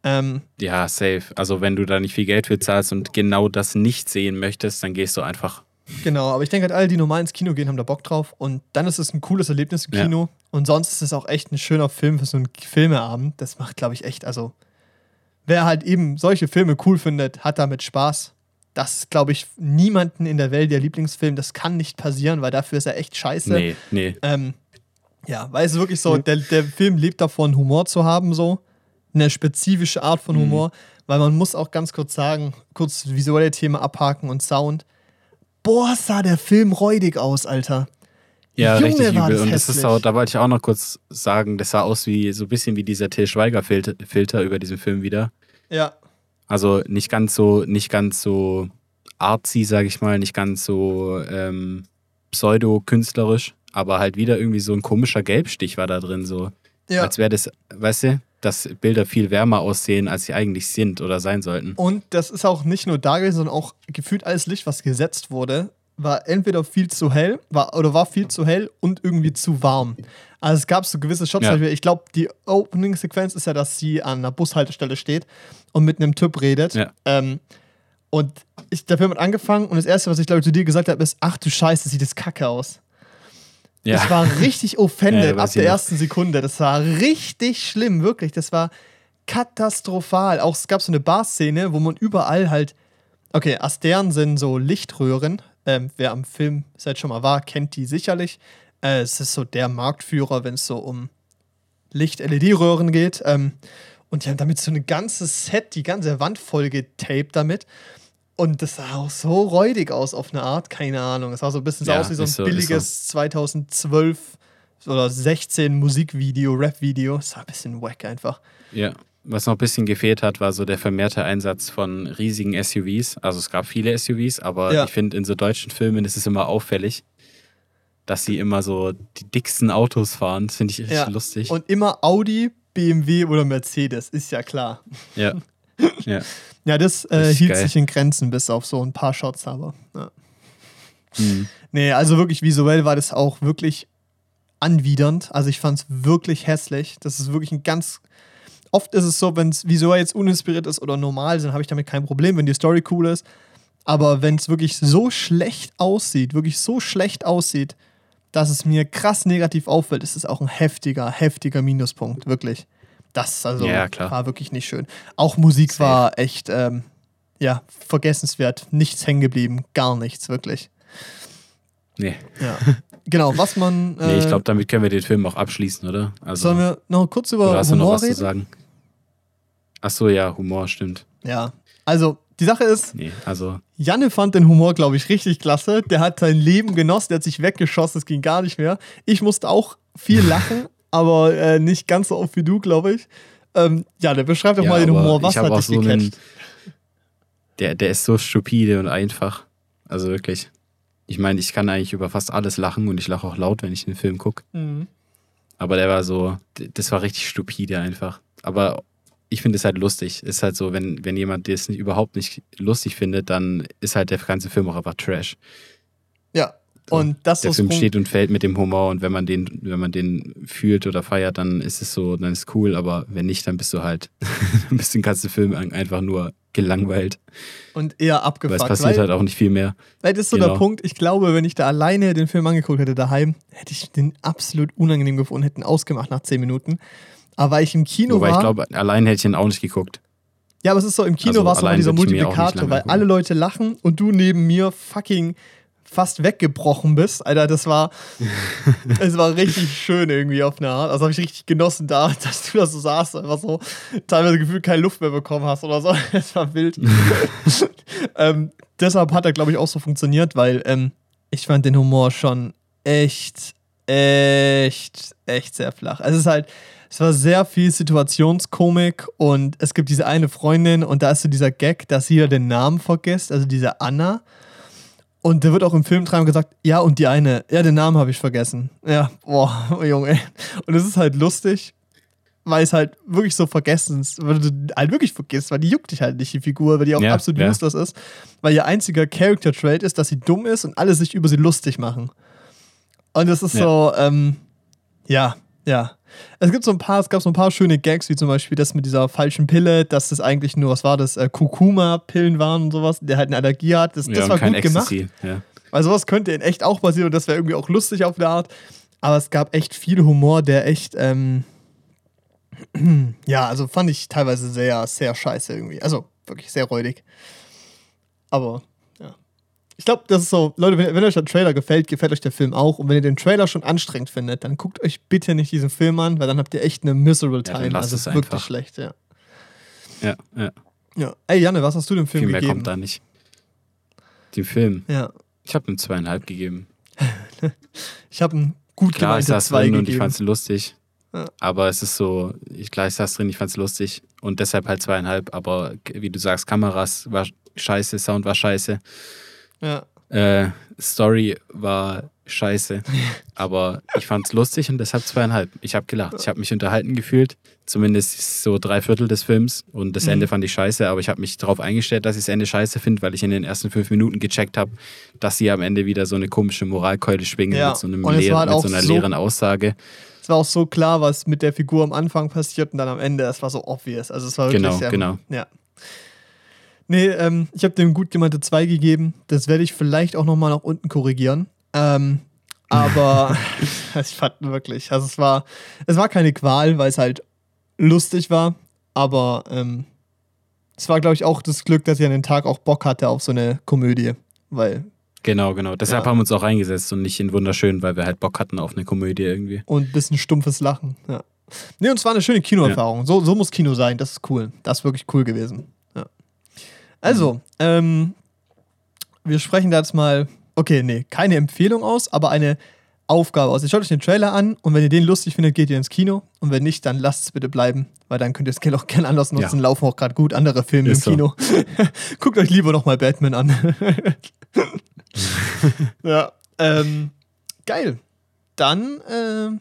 Ähm,
ja, safe. Also, wenn du da nicht viel Geld für zahlst und genau das nicht sehen möchtest, dann gehst du einfach.
Genau, aber ich denke halt, alle, die normal ins Kino gehen, haben da Bock drauf. Und dann ist es ein cooles Erlebnis im
Ja.
Kino. Und sonst ist es auch echt ein schöner Film für so einen Filmeabend. Das macht, glaube ich, echt, also wer halt eben solche Filme cool findet, hat damit Spaß. Das ist, glaube ich, niemanden in der Welt der Lieblingsfilm. Das kann nicht passieren, weil dafür ist er echt scheiße.
Nee, nee.
Ähm, ja, weil es wirklich so, der, der Film lebt davon, Humor zu haben, so. Eine spezifische Art von
Mhm.
Humor. Weil man muss auch ganz kurz sagen, kurz visuelle Themen abhaken und Sound. Boah, sah der Film räudig aus, Alter.
Ja,
Junge,
richtig übel.
das
Und das ist auch, da wollte ich auch noch kurz sagen, das sah aus wie so ein bisschen wie dieser Till Schweiger-Filter Filter über diesen Film wieder.
Ja,
Also nicht ganz so, nicht ganz so artsy, sage ich mal, nicht ganz so ähm, pseudo-künstlerisch, aber halt wieder irgendwie so ein komischer Gelbstich war da drin, so.
ja.
Als wäre das, weißt du, dass Bilder viel wärmer aussehen, als sie eigentlich sind oder sein sollten.
Und das ist auch nicht nur da gewesen, sondern auch gefühlt alles Licht, was gesetzt wurde, war entweder viel zu hell war, oder war viel zu hell und irgendwie zu warm. Also es gab so gewisse Shots,
Ja.
ich glaube, die Opening-Sequenz ist ja, dass sie an einer Bushaltestelle steht und mit einem Typ redet.
Ja.
Ähm, und ich, der Film hat angefangen und das Erste, was ich glaube zu dir gesagt habe, ist, ach du Scheiße, sieht das kacke aus.
Ja.
Ich war richtig [LAUGHS] offended ab der ersten Sekunde. Das war richtig schlimm, wirklich. Das war katastrophal. Auch es gab so eine Bar-Szene, wo man überall halt. Okay, Astern sind so Lichtröhren. Ähm, wer am Film seit schon mal war, kennt die sicherlich. Äh, es ist so der Marktführer, wenn es so um Licht-LED-Röhren geht. Ähm, und die haben damit so ein ganzes Set, die ganze Wand voll getaped damit. Und das sah auch so räudig aus auf eine Art, keine Ahnung. Es sah so ein bisschen so
Ja,
aus wie so ein
so,
billiges 2012 oder 16 Musikvideo, Rap-Video. Es war ein bisschen wack einfach.
Ja. Was noch ein bisschen gefehlt hat, war so der vermehrte Einsatz von riesigen SUVs. Also es gab viele SUVs, aber
Ja.
ich finde, in so deutschen Filmen ist es immer auffällig, dass sie immer so die dicksten Autos fahren. Das finde ich richtig
Ja.
lustig.
Und immer Audi, BMW oder Mercedes, ist ja klar.
ja. [LAUGHS] ja.
Ja, das äh, hielt
geil.
sich in Grenzen, bis auf so ein paar Shots, aber. Ja.
Mhm.
Nee, also wirklich visuell war das auch wirklich anwidernd. Also ich fand es wirklich hässlich. Das ist wirklich ein ganz. Oft ist es so, wenn es visuell jetzt uninspiriert ist oder normal, dann habe ich damit kein Problem, wenn die Story cool ist. Aber wenn es wirklich so schlecht aussieht, wirklich so schlecht aussieht, dass es mir krass negativ auffällt, ist es auch ein heftiger, heftiger Minuspunkt, wirklich. Das also
Ja, klar.
war wirklich nicht schön. Auch Musik
Safe.
war echt, ähm, ja, vergessenswert. Nichts hängen geblieben, gar nichts, wirklich.
Nee.
Ja. genau, was man. Äh, [LAUGHS]
nee, ich glaube, damit können wir den Film auch abschließen, oder? Also,
Sollen wir noch kurz über
oder hast du noch
Humor
was zu
reden?
sagen? Ach so, ja, Humor, stimmt.
Ja. Also, die Sache ist,
Nee, also,
Janne fand den Humor, glaube ich, richtig klasse. Der hat sein Leben genossen, der hat sich weggeschossen, es ging gar nicht mehr. Ich musste auch viel lachen, [LAUGHS] aber äh, nicht ganz so oft wie du, glaube ich. Ähm, ja, der beschreibt doch
ja,
mal den Humor. Was hat dich
so einen, der, der ist so stupide und einfach. Also wirklich. Ich meine, ich kann eigentlich über fast alles lachen und ich lache auch laut, wenn ich den Film gucke.
Mhm.
Aber der war so, das war richtig stupide einfach. Aber ich finde es halt lustig. Ist halt so, wenn, wenn jemand das nicht, überhaupt nicht lustig findet, dann ist halt der ganze Film auch einfach Trash.
Ja, und das
Der
ist
Film
Punkt-
steht und fällt mit dem Humor und wenn man den, wenn man den fühlt oder feiert, dann ist es so, dann ist es cool, aber wenn nicht, dann bist du halt, [LAUGHS] dann bist den ganzen Film ein- einfach nur gelangweilt.
und eher
Weil
abgefuckt.
es passiert
weil,
halt auch nicht viel mehr.
weil das ist so der
genau.
Punkt, ich glaube, wenn ich da alleine den Film angeguckt hätte daheim, hätte ich den absolut unangenehm gefunden, hätten ausgemacht nach 10 Minuten. Aber weil ich im Kino
Wobei
war.
ich glaube, allein hätte ich ihn auch nicht geguckt.
Ja, aber es ist so, im Kino
Also
war es immer dieser Multiplikator, weil alle Leute lachen und du neben mir fucking fast weggebrochen bist. Alter, das war, [LAUGHS] es war richtig schön irgendwie auf eine Art. Also habe ich richtig genossen da, [LAUGHS] dass du da so saßt, einfach so teilweise gefühlt keine Luft mehr bekommen hast oder so. [LAUGHS] Es war wild. ähm, deshalb hat er, glaube ich, auch so funktioniert, weil ähm, ich fand den Humor schon echt, echt, echt sehr flach. Also es ist halt, es war sehr viel Situationskomik und es gibt diese eine Freundin und da ist so dieser Gag, dass jeder den Namen vergisst, also diese Anna. Und da wird auch im Film dreimal gesagt, ja, und die eine, ja, den Namen habe ich vergessen. Ja, boah, oh [LAUGHS] Junge. Und es ist halt lustig, weil es halt wirklich so vergessen ist, weil du halt wirklich vergisst, weil die juckt dich halt nicht, die Figur, weil die auch
Ja,
absolut
ja.
useless ist. Weil ihr einziger Character-Trait ist, dass sie dumm ist und alle sich über sie lustig machen. Und es ist
Ja.
so, ähm, ja, ja. Es gibt so ein paar, es gab so ein paar schöne Gags, wie zum Beispiel das mit dieser falschen Pille, dass das eigentlich nur, was war das, äh, Kurkuma-Pillen waren und sowas, der halt eine Allergie hat. Das, das
ja, und
war gut gemacht.
Ecstasy. Ja.
Weil sowas könnte in echt auch passieren und das wäre irgendwie auch lustig auf eine Art. Aber es gab echt viel Humor, der echt, ähm, [CLEARS THROAT] ja, also fand ich teilweise sehr, sehr scheiße irgendwie. Also wirklich sehr räudig. Aber. Ich glaube, das ist so, Leute, wenn, wenn euch der Trailer gefällt, gefällt euch der Film auch. Und wenn ihr den Trailer schon anstrengend findet, dann guckt euch bitte nicht diesen Film an, weil dann habt ihr echt eine miserable
dann
time.
lasst
also
es
wirklich
einfach.
schlecht, ja.
Ja, ja.
ja. Ey, Janne, was hast du dem Film
Viel mehr
gegeben?
kommt da nicht. Den Film.
Ja.
Ich habe ihm zweieinhalb gegeben. [LAUGHS]
Ich habe einen gut
Klar ist
gemeinte
das
zwei
drin und ich
gegeben.
fand's lustig.
Ja.
Aber es ist so, ich, ist das drin, ich fand's lustig. Und deshalb halt zweieinhalb. Aber wie du sagst, Kameras war scheiße, Sound war scheiße.
Ja.
Äh, Story war scheiße, [LAUGHS] aber ich fand es lustig und deshalb zweieinhalb. Ich habe gelacht, ich habe mich unterhalten gefühlt, zumindest so drei Viertel des Films und das
Mhm.
Ende fand ich scheiße, aber ich habe mich darauf eingestellt, dass ich das Ende scheiße finde, weil ich in den ersten fünf Minuten gecheckt habe, dass sie am Ende wieder so eine komische Moralkeule schwingen
Ja,
mit so, einem
war halt
mit so einer
so-
leeren Aussage.
Es war auch so klar, was mit der Figur am Anfang passiert und dann am Ende, es war so obvious. Also es war wirklich
Genau,
sehr,
genau.
Ja. Nee, ähm, ich habe dem gut gemeinte 2 gegeben. Das werde ich vielleicht auch nochmal nach unten korrigieren. Ähm, [LAUGHS] aber [LAUGHS] ich fand wirklich, also es war, es war keine Qual, weil es halt lustig war, aber ähm, es war, glaube ich, auch das Glück, dass ich an den Tag auch Bock hatte auf so eine Komödie, weil
Genau, genau. Deshalb
Ja.
haben wir uns auch eingesetzt und nicht in Wunderschön, weil wir halt Bock hatten auf eine Komödie irgendwie.
und ein bisschen stumpfes Lachen. Ja. Nee, und es war eine schöne Kinoerfahrung. So, so muss Kino sein. Das ist cool. Das ist wirklich cool gewesen. Also, ähm, wir sprechen da jetzt mal, okay, nee, keine Empfehlung aus, aber eine Aufgabe aus. Ihr schaut euch den Trailer an und wenn ihr den lustig findet, geht ihr ins Kino. Und wenn nicht, dann lasst es bitte bleiben, weil dann könnt ihr das Geld auch gerne anders nutzen.
Ja.
Laufen auch gerade gut andere Filme
Ist so.
im Kino. [LAUGHS] Guckt euch lieber nochmal Batman an. [LAUGHS] ja, ähm, geil. Dann äh,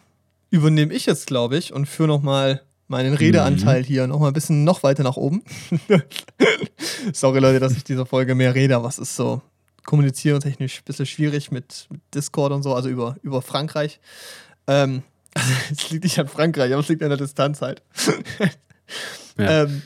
übernehme ich jetzt, glaube ich, und führe nochmal meinen Redeanteil hier nochmal ein bisschen noch weiter nach oben. [LAUGHS] Sorry, Leute, dass ich dieser Folge mehr rede, aber es ist so kommuniziertechnisch ein bisschen schwierig mit, mit Discord und so, also über, über Frankreich. Ähm, [LAUGHS] es liegt nicht an Frankreich, aber es liegt an der Distanz halt.
Ja. [LAUGHS]
Ähm,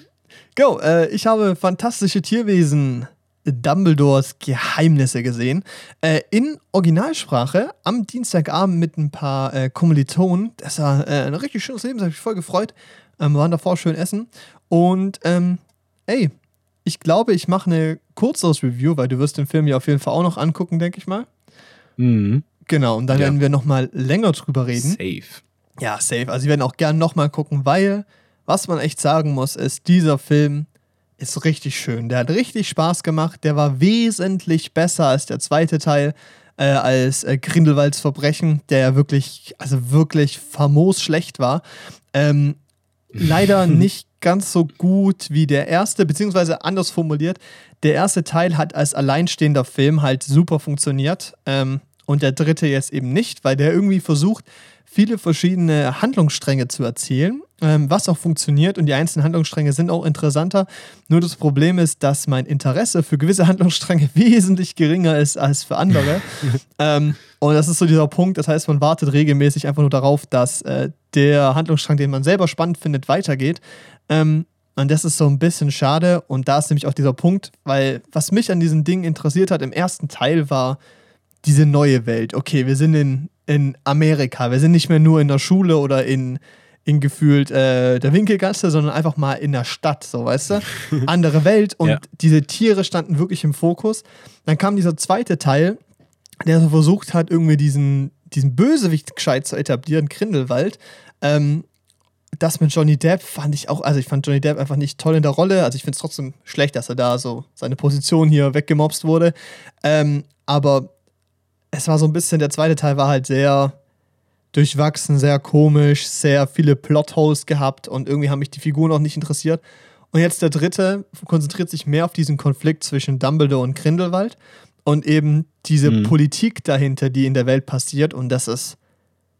go, äh, ich habe fantastische Tierwesen. Dumbledores Geheimnisse gesehen. Äh, in Originalsprache am Dienstagabend mit ein paar äh, Kommilitonen. Das war äh, ein richtig schönes Leben, das habe ich voll gefreut. Ähm, wir waren davor schön essen. Und ähm, ey, ich glaube, ich mache eine kurzeres Review, weil du wirst den Film ja auf jeden Fall auch noch angucken, denke ich mal.
Mhm.
Genau, und dann
Ja.
werden wir nochmal länger drüber reden.
Safe.
Ja, safe. Also, wir werden auch gern nochmal gucken, weil, was man echt sagen muss, ist, dieser Film ist richtig schön. Der hat richtig Spaß gemacht. Der war wesentlich besser als der zweite Teil, äh, als äh, Grindelwalds Verbrechen, der ja wirklich, also wirklich famos schlecht war. Ähm, [LAUGHS] leider nicht ganz so gut wie der erste, beziehungsweise anders formuliert. Der erste Teil hat als alleinstehender Film halt super funktioniert ähm, und der dritte jetzt eben nicht, weil der irgendwie versucht, viele verschiedene Handlungsstränge zu erzählen, ähm, was auch funktioniert und die einzelnen Handlungsstränge sind auch interessanter. Nur das Problem ist, dass mein Interesse für gewisse Handlungsstränge [LAUGHS] wesentlich geringer ist als für andere. [LAUGHS] ähm, und das ist so dieser Punkt, das heißt, man wartet regelmäßig einfach nur darauf, dass äh, der Handlungsstrang, den man selber spannend findet, weitergeht. Ähm, und das ist so ein bisschen schade. Und da ist nämlich auch dieser Punkt, weil was mich an diesen Dingen interessiert hat im ersten Teil war diese neue Welt. Okay, wir sind in, in Amerika. Wir sind nicht mehr nur in der Schule oder in, in gefühlt äh, der Winkelgasse, sondern einfach mal in der Stadt, so weißt du? [LAUGHS] Andere Welt und
Ja.
diese Tiere standen wirklich im Fokus. Dann kam dieser zweite Teil, der so versucht hat, irgendwie diesen, diesen Bösewicht gescheit zu etablieren, Grindelwald. Ähm, das mit Johnny Depp fand ich auch, also ich fand Johnny Depp einfach nicht toll in der Rolle. Also ich finde es trotzdem schlecht, dass er da so seine Position hier weggemobst wurde. Ähm, aber es war so ein bisschen, der zweite Teil war halt sehr durchwachsen, sehr komisch, sehr viele Plotholes gehabt und irgendwie haben mich die Figuren auch nicht interessiert. Und jetzt der dritte konzentriert sich mehr auf diesen Konflikt zwischen Dumbledore und Grindelwald und eben diese
Mhm.
Politik dahinter, die in der Welt passiert. Und das ist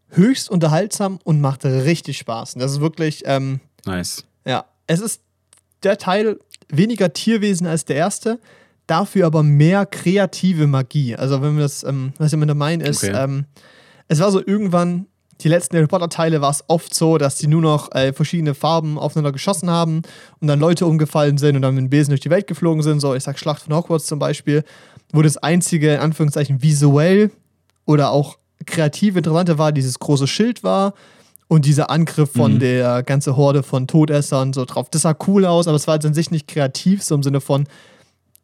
höchst unterhaltsam und macht richtig Spaß. Und das ist wirklich, ähm,
Nice.
ja, es ist der Teil weniger Tierwesen als der erste, dafür aber mehr kreative Magie. Also wenn wir das, ähm, was ich damit meine, ist,
Okay.
ähm, es war so irgendwann, die letzten Harry Potter Teile war es oft so, dass die nur noch äh, verschiedene Farben aufeinander geschossen haben und dann Leute umgefallen sind und dann mit dem Besen durch die Welt geflogen sind. So, ich sag Schlacht von Hogwarts zum Beispiel, wo das einzige, in Anführungszeichen, visuell oder auch kreativ interessante war, dieses große Schild war und dieser Angriff von
Mhm.
der ganze Horde von Todessern so drauf. Das sah cool aus, aber es war jetzt an sich nicht kreativ, so im Sinne von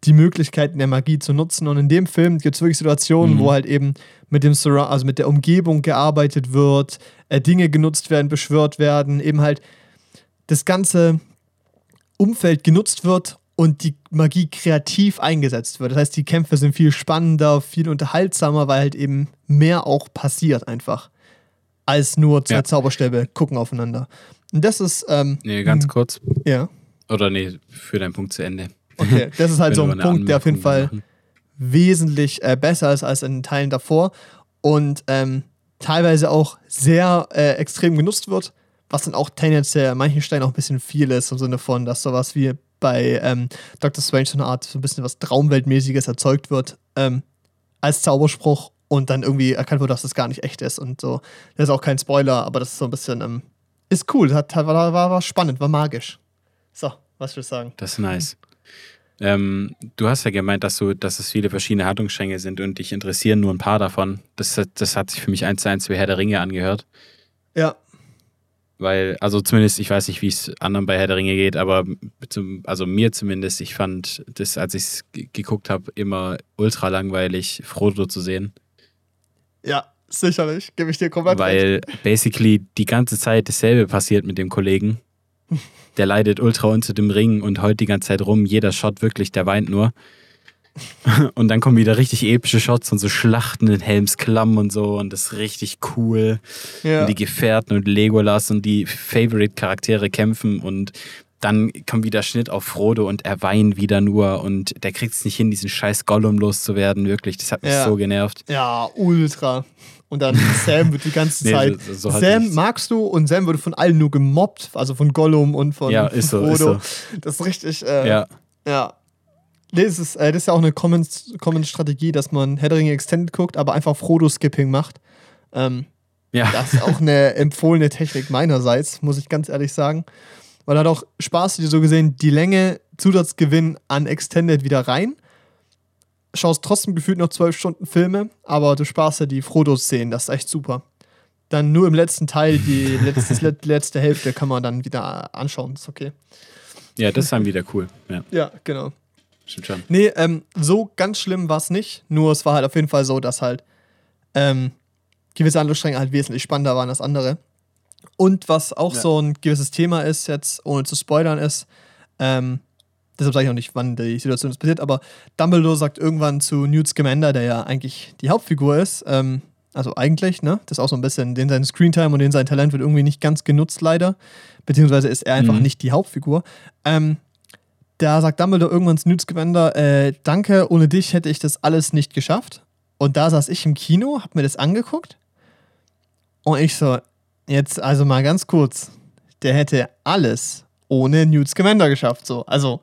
die Möglichkeiten der Magie zu nutzen. Und in dem Film gibt es wirklich Situationen,
Mhm.
wo halt eben mit dem Surra also mit der Umgebung gearbeitet wird, äh, Dinge genutzt werden, beschwört werden, eben halt das ganze Umfeld genutzt wird und die Magie kreativ eingesetzt wird. Das heißt, die Kämpfe sind viel spannender, viel unterhaltsamer, weil halt eben mehr auch passiert einfach. Als nur zwei
Ja.
Zauberstäbe gucken aufeinander. Und das ist, ähm,
Nee, ganz kurz.
ja,
Oder nee, für deinen Punkt zu Ende.
Okay. [LAUGHS] Das ist halt so ein Punkt, der auf jeden Fall
machen.
wesentlich äh, besser ist als in den Teilen davor und ähm, teilweise auch sehr äh, extrem genutzt wird, was dann auch tendenziell an manchen Stellen auch ein bisschen viel ist, im Sinne von, dass sowas wie bei ähm, Dr. Strange so eine Art so ein bisschen was Traumweltmäßiges erzeugt wird ähm, als Zauberspruch und dann irgendwie erkannt wird, dass das gar nicht echt ist und so. Das ist auch kein Spoiler, aber das ist so ein bisschen, ähm, ist cool, hat, hat, war, war, war spannend, war magisch. So, was würdest du sagen?
Das ist nice. Ähm, du hast ja gemeint, dass, du, dass es viele verschiedene Handlungsstränge sind und dich interessieren nur ein paar davon. Das, das hat sich für mich eins zu eins wie Herr der Ringe angehört.
Ja.
Weil, also zumindest, ich weiß nicht, wie es anderen bei Herr der Ringe geht, aber zum, also mir zumindest, ich fand das, als ich es geguckt habe, immer ultra langweilig, Frodo zu sehen.
Ja, sicherlich, gebe ich dir komplett
Weil
recht.
basically die ganze Zeit dasselbe passiert mit dem Kollegen. [LAUGHS] Der leidet ultra unter dem Ring und heult die ganze Zeit rum. Jeder Shot wirklich, der weint nur. [LAUGHS] Und dann kommen wieder richtig epische Shots und so Schlachten in Helms Klamm und so und das ist richtig cool.
Ja.
Und die Gefährten und Legolas und die Favorite-Charaktere kämpfen und dann kommt wieder Schnitt auf Frodo und er weint wieder nur und der kriegt es nicht hin, diesen scheiß Gollum loszuwerden, wirklich. Das hat mich
Ja.
so genervt.
Ja, ultra. Und dann Sam wird die ganze [LAUGHS]
Nee,
Zeit.
so- so halt
Sam
nicht.
magst du und Sam wird von allen nur gemobbt, also von Gollum und von,
Ja, ist so,
Frodo.
ist
Das ist richtig. Äh,
Ja,
Ja. Nee, das, ist, äh, das ist ja auch eine Common- Common-Strategie, dass man Herr Extended guckt, aber einfach Frodo-Skipping macht. Ähm,
ja.
das ist auch eine [LAUGHS] empfohlene Technik meinerseits, muss ich ganz ehrlich sagen. Weil hat auch Spaß, dir so gesehen, die Länge Zusatzgewinn an Extended wieder rein. Schaust trotzdem gefühlt noch zwölf Stunden Filme, aber du sparst ja die Frodo-Szenen, das ist echt super. Dann nur im letzten Teil, die [LAUGHS] letzte, letzte Hälfte kann man dann wieder anschauen, ist okay.
ja, das ist dann wieder cool. Ja,
Ja, genau.
stimmt schon.
Nee, ähm, so ganz schlimm war es nicht. Nur es war halt auf jeden Fall so, dass halt ähm, gewisse Handlungsstränge halt wesentlich spannender waren als andere. Und was auch
Ja.
so ein gewisses Thema ist, jetzt ohne zu spoilern, ist, ähm, deshalb sage ich auch nicht, wann die Situation ist passiert, aber Dumbledore sagt irgendwann zu Newt Scamander, der ja eigentlich die Hauptfigur ist, ähm, also eigentlich, ne? Das ist auch so ein bisschen, den sein Screentime und den sein Talent wird irgendwie nicht ganz genutzt, leider. Beziehungsweise ist er einfach
Mhm.
nicht die Hauptfigur. Ähm, da sagt Dumbledore irgendwann zu Newt Scamander, äh, danke, ohne dich hätte ich das alles nicht geschafft. Und da saß ich im Kino, hab mir das angeguckt und ich so, jetzt also mal ganz kurz, der hätte alles ohne Newt Scamander geschafft, so. Also,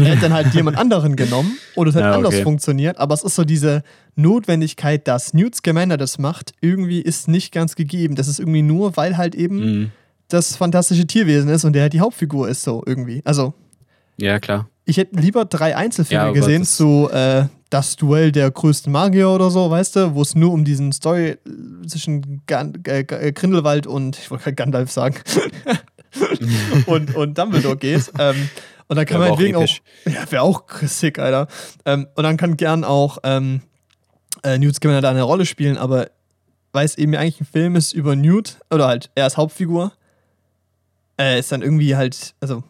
er hätte dann halt jemand anderen genommen oder es hätte
Ja, [LAUGHS]
anders
okay.
funktioniert, aber es ist so diese Notwendigkeit, dass Newt Scamander das macht, irgendwie ist nicht ganz gegeben. Das ist irgendwie nur, weil halt eben
Mhm.
das fantastische Tierwesen ist und der halt die Hauptfigur ist, so irgendwie. Also,
Ja, klar.
ich hätte lieber drei Einzelfilme
Ja, aber
gesehen zu äh, Das Duell der größten Magier oder so, weißt du, wo es nur um diesen Story zwischen Gan äh, äh, Grindelwald und, ich wollte gerade Gandalf sagen, [LAUGHS] und, und Dumbledore geht. Ähm, und dann kann man wegen auch, [LAUGHS] ja, wäre auch sick, Alter. Ähm, und dann kann gern auch ähm, äh, Newt Scamander da eine Rolle spielen, aber weil es eben eigentlich ein Film ist über Newt, oder halt er als Hauptfigur, äh, ist dann irgendwie halt, also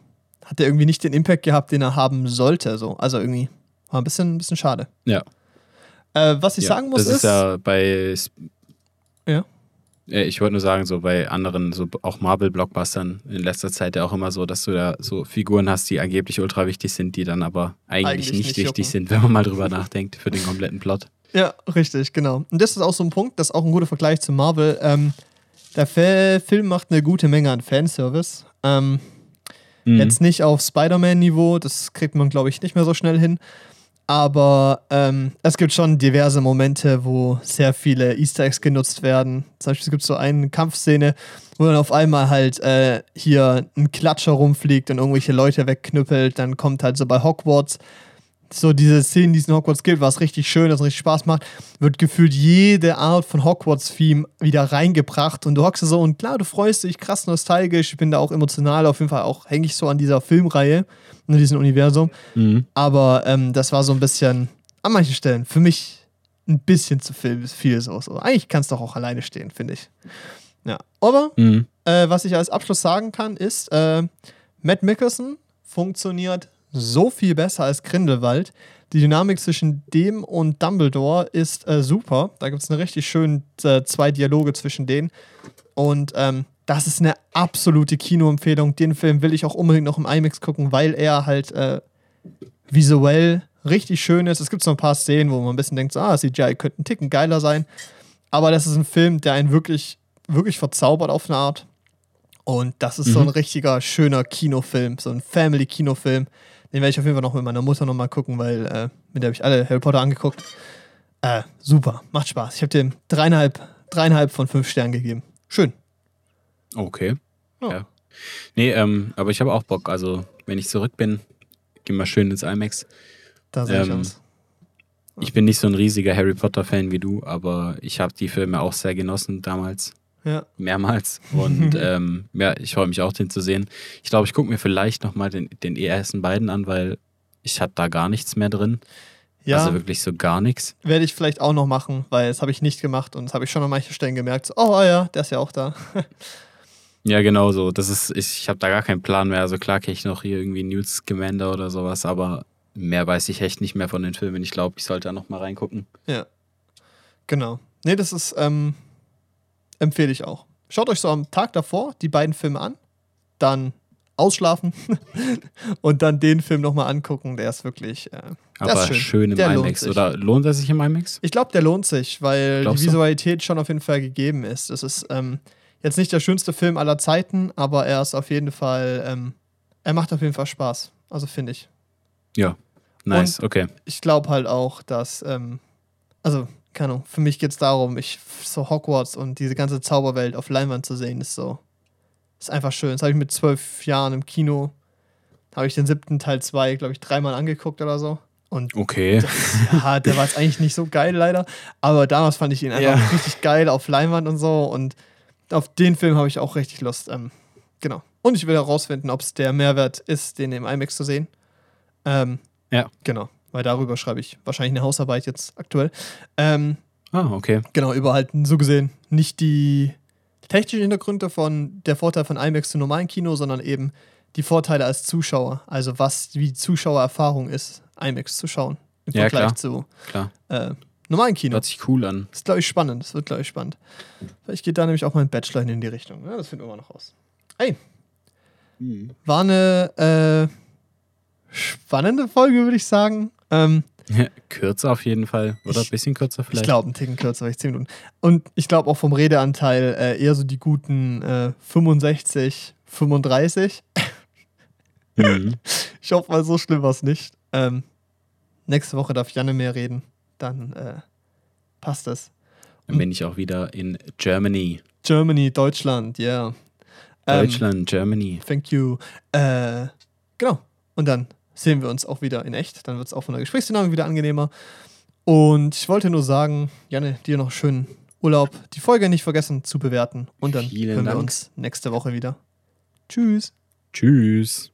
hat er irgendwie nicht den Impact gehabt, den er haben sollte. So. Also irgendwie war ein bisschen, ein bisschen schade.
Ja.
Äh, was ich
ja.
sagen muss,
das ist, ja bei.
Ja.
Äh, Ich wollte nur sagen, so bei anderen, so auch Marvel-Blockbustern in letzter Zeit ja auch immer so, dass du da so Figuren hast, die angeblich ultra wichtig sind, die dann aber eigentlich,
Eigentlich
nicht,
nicht
wichtig sind, wenn man mal drüber nachdenkt für den kompletten Plot.
Ja, richtig, genau. Und das ist auch so ein Punkt, das ist auch ein guter Vergleich zu Marvel. Ähm, der Film macht eine gute Menge an Fanservice. Ähm,
Mhm.
Jetzt nicht auf Spider-Man-Niveau, das kriegt man, glaube ich, nicht mehr so schnell hin. Aber ähm, es gibt schon diverse Momente, wo sehr viele Easter Eggs genutzt werden. Zum Beispiel es gibt so eine Kampfszene, wo dann auf einmal halt äh, hier ein Klatscher rumfliegt und irgendwelche Leute wegknüppelt. Dann kommt halt so bei Hogwarts so diese Szenen, die es in Hogwarts gibt, was richtig schön, das richtig Spaß macht, wird gefühlt jede Art von Hogwarts-Theme wieder reingebracht und du hockst so und klar, du freust dich, krass nostalgisch, ich bin da auch emotional, auf jeden Fall auch hänge ich so an dieser Filmreihe, in diesem Universum,
Mhm.
aber ähm, das war so ein bisschen, an manchen Stellen, für mich ein bisschen zu viel, viel so. so. Eigentlich kann es doch auch alleine stehen, finde ich. Ja, aber
Mhm.
äh, was ich als Abschluss sagen kann, ist, äh, Matt Mickelson funktioniert so viel besser als Grindelwald. Die Dynamik zwischen dem und Dumbledore ist äh, super. Da gibt es eine richtig schönen äh, zwei Dialoge zwischen denen. Und ähm, das ist eine absolute Kinoempfehlung. Den Film will ich auch unbedingt noch im IMAX gucken, weil er halt äh, visuell richtig schön ist. Es gibt so ein paar Szenen, wo man ein bisschen denkt, so, ah, CGI könnte ein Ticken geiler sein. Aber das ist ein Film, der einen wirklich, wirklich verzaubert auf eine Art. Und das ist so ein
Mhm.
richtiger, schöner Kinofilm, so ein Family-Kinofilm. Den werde ich auf jeden Fall noch mit meiner Mutter nochmal gucken, weil äh, mit der habe ich alle Harry Potter angeguckt. Äh, super, macht Spaß. Ich habe dem dreieinhalb, dreieinhalb von fünf Sternen gegeben. Schön.
Okay.
Ja.
Ja. Nee, ähm, aber ich habe auch Bock. Also, wenn ich zurück bin, geh mal schön ins IMAX.
Da sehe ich
Ähm,
aus.
Ich bin nicht so ein riesiger Harry Potter-Fan wie du, aber ich habe die Filme auch sehr genossen damals.
Ja.
Mehrmals. Und [LAUGHS] ähm, ja, ich freue mich auch, den zu sehen. Ich glaube, ich gucke mir vielleicht nochmal den, den ersten beiden an, weil ich habe da gar nichts mehr drin.
Ja,
Also wirklich so gar nichts.
werde ich vielleicht auch noch machen, weil das habe ich nicht gemacht und das habe ich schon an manchen Stellen gemerkt. So, oh ah ja, der ist ja auch da. [LAUGHS]
Ja, genau so. Das ist, ich, ich habe da gar keinen Plan mehr. Also klar kenne ich noch hier irgendwie Newt Scamander oder sowas, aber mehr weiß ich echt nicht mehr von den Filmen. Ich glaube, ich sollte da nochmal reingucken.
Ja. Genau. Nee, das ist, ähm, empfehle ich auch. Schaut euch so am Tag davor die beiden Filme an, dann ausschlafen [LAUGHS] und dann den Film nochmal angucken. Der ist wirklich, äh,
Aber
ist schön.
schön, im
Der lohnt
IMAX.
sich.
Oder lohnt er sich im IMAX?
Ich glaube, der lohnt sich, weil
Glaubst
die
du?
Visualität schon auf jeden Fall gegeben ist. Es ist ähm, jetzt nicht der schönste Film aller Zeiten, aber er ist auf jeden Fall, ähm, er macht auf jeden Fall Spaß. Also finde ich.
Ja. Nice, okay.
Ich glaube halt auch, dass, ähm, also, keine Ahnung, für mich geht es darum, ich, so Hogwarts und diese ganze Zauberwelt auf Leinwand zu sehen, ist so, ist einfach schön. Das habe ich mit zwölf Jahren im Kino, habe ich den siebten Teil 2, glaube ich, dreimal angeguckt oder so. Und
Okay.
ja, der war jetzt eigentlich nicht so geil, leider. Aber damals fand ich ihn einfach
Ja.
richtig geil auf Leinwand und so. Und auf den Film habe ich auch richtig Lust. Ähm, genau. Und ich will herausfinden, ob es der Mehrwert ist, den im IMAX zu sehen. Ähm,
Ja.
Genau. Weil darüber schreibe ich wahrscheinlich eine Hausarbeit jetzt aktuell. Ähm,
Ah, okay.
genau, über halt so gesehen nicht die technischen Hintergründe von der Vorteil von IMAX zu normalen Kino, sondern eben die Vorteile als Zuschauer. Also was, wie die Zuschauererfahrung ist, IMAX zu schauen. Im
Ja,
Vergleich
klar.
zu
Klar.
äh, normalen Kino.
Hört sich cool an.
Das ist, glaube ich, spannend. Das wird, glaube ich, spannend. Vielleicht geht da nämlich auch mein Bachelor in die Richtung. Ja, das finden wir mal noch raus. Hey, war eine äh, spannende Folge, würde ich sagen. Ähm,
kürzer auf jeden Fall. Oder ein bisschen kürzer
ich
vielleicht.
glaube, einen Ticken kürzer, vielleicht 10 Minuten. Und ich glaube auch vom Redeanteil äh, eher so die guten äh, 65, 35.
Mhm. [LAUGHS]
Ich hoffe mal, so schlimm war es nicht. Ähm, nächste Woche darf Janne mehr reden. Dann äh, passt das.
Dann bin ich auch wieder in Germany.
Germany, Deutschland, ja. Ähm,
Deutschland, Germany.
Thank you. Äh, genau. Und dann sehen wir uns auch wieder in echt. Dann wird es auch von der Gesprächsdynamik wieder angenehmer. Und ich wollte nur sagen, Janne, dir noch schönen Urlaub. Die Folge nicht vergessen zu bewerten. Und dann
Vielen
hören wir
Dank.
uns nächste Woche wieder. Tschüss.
Tschüss.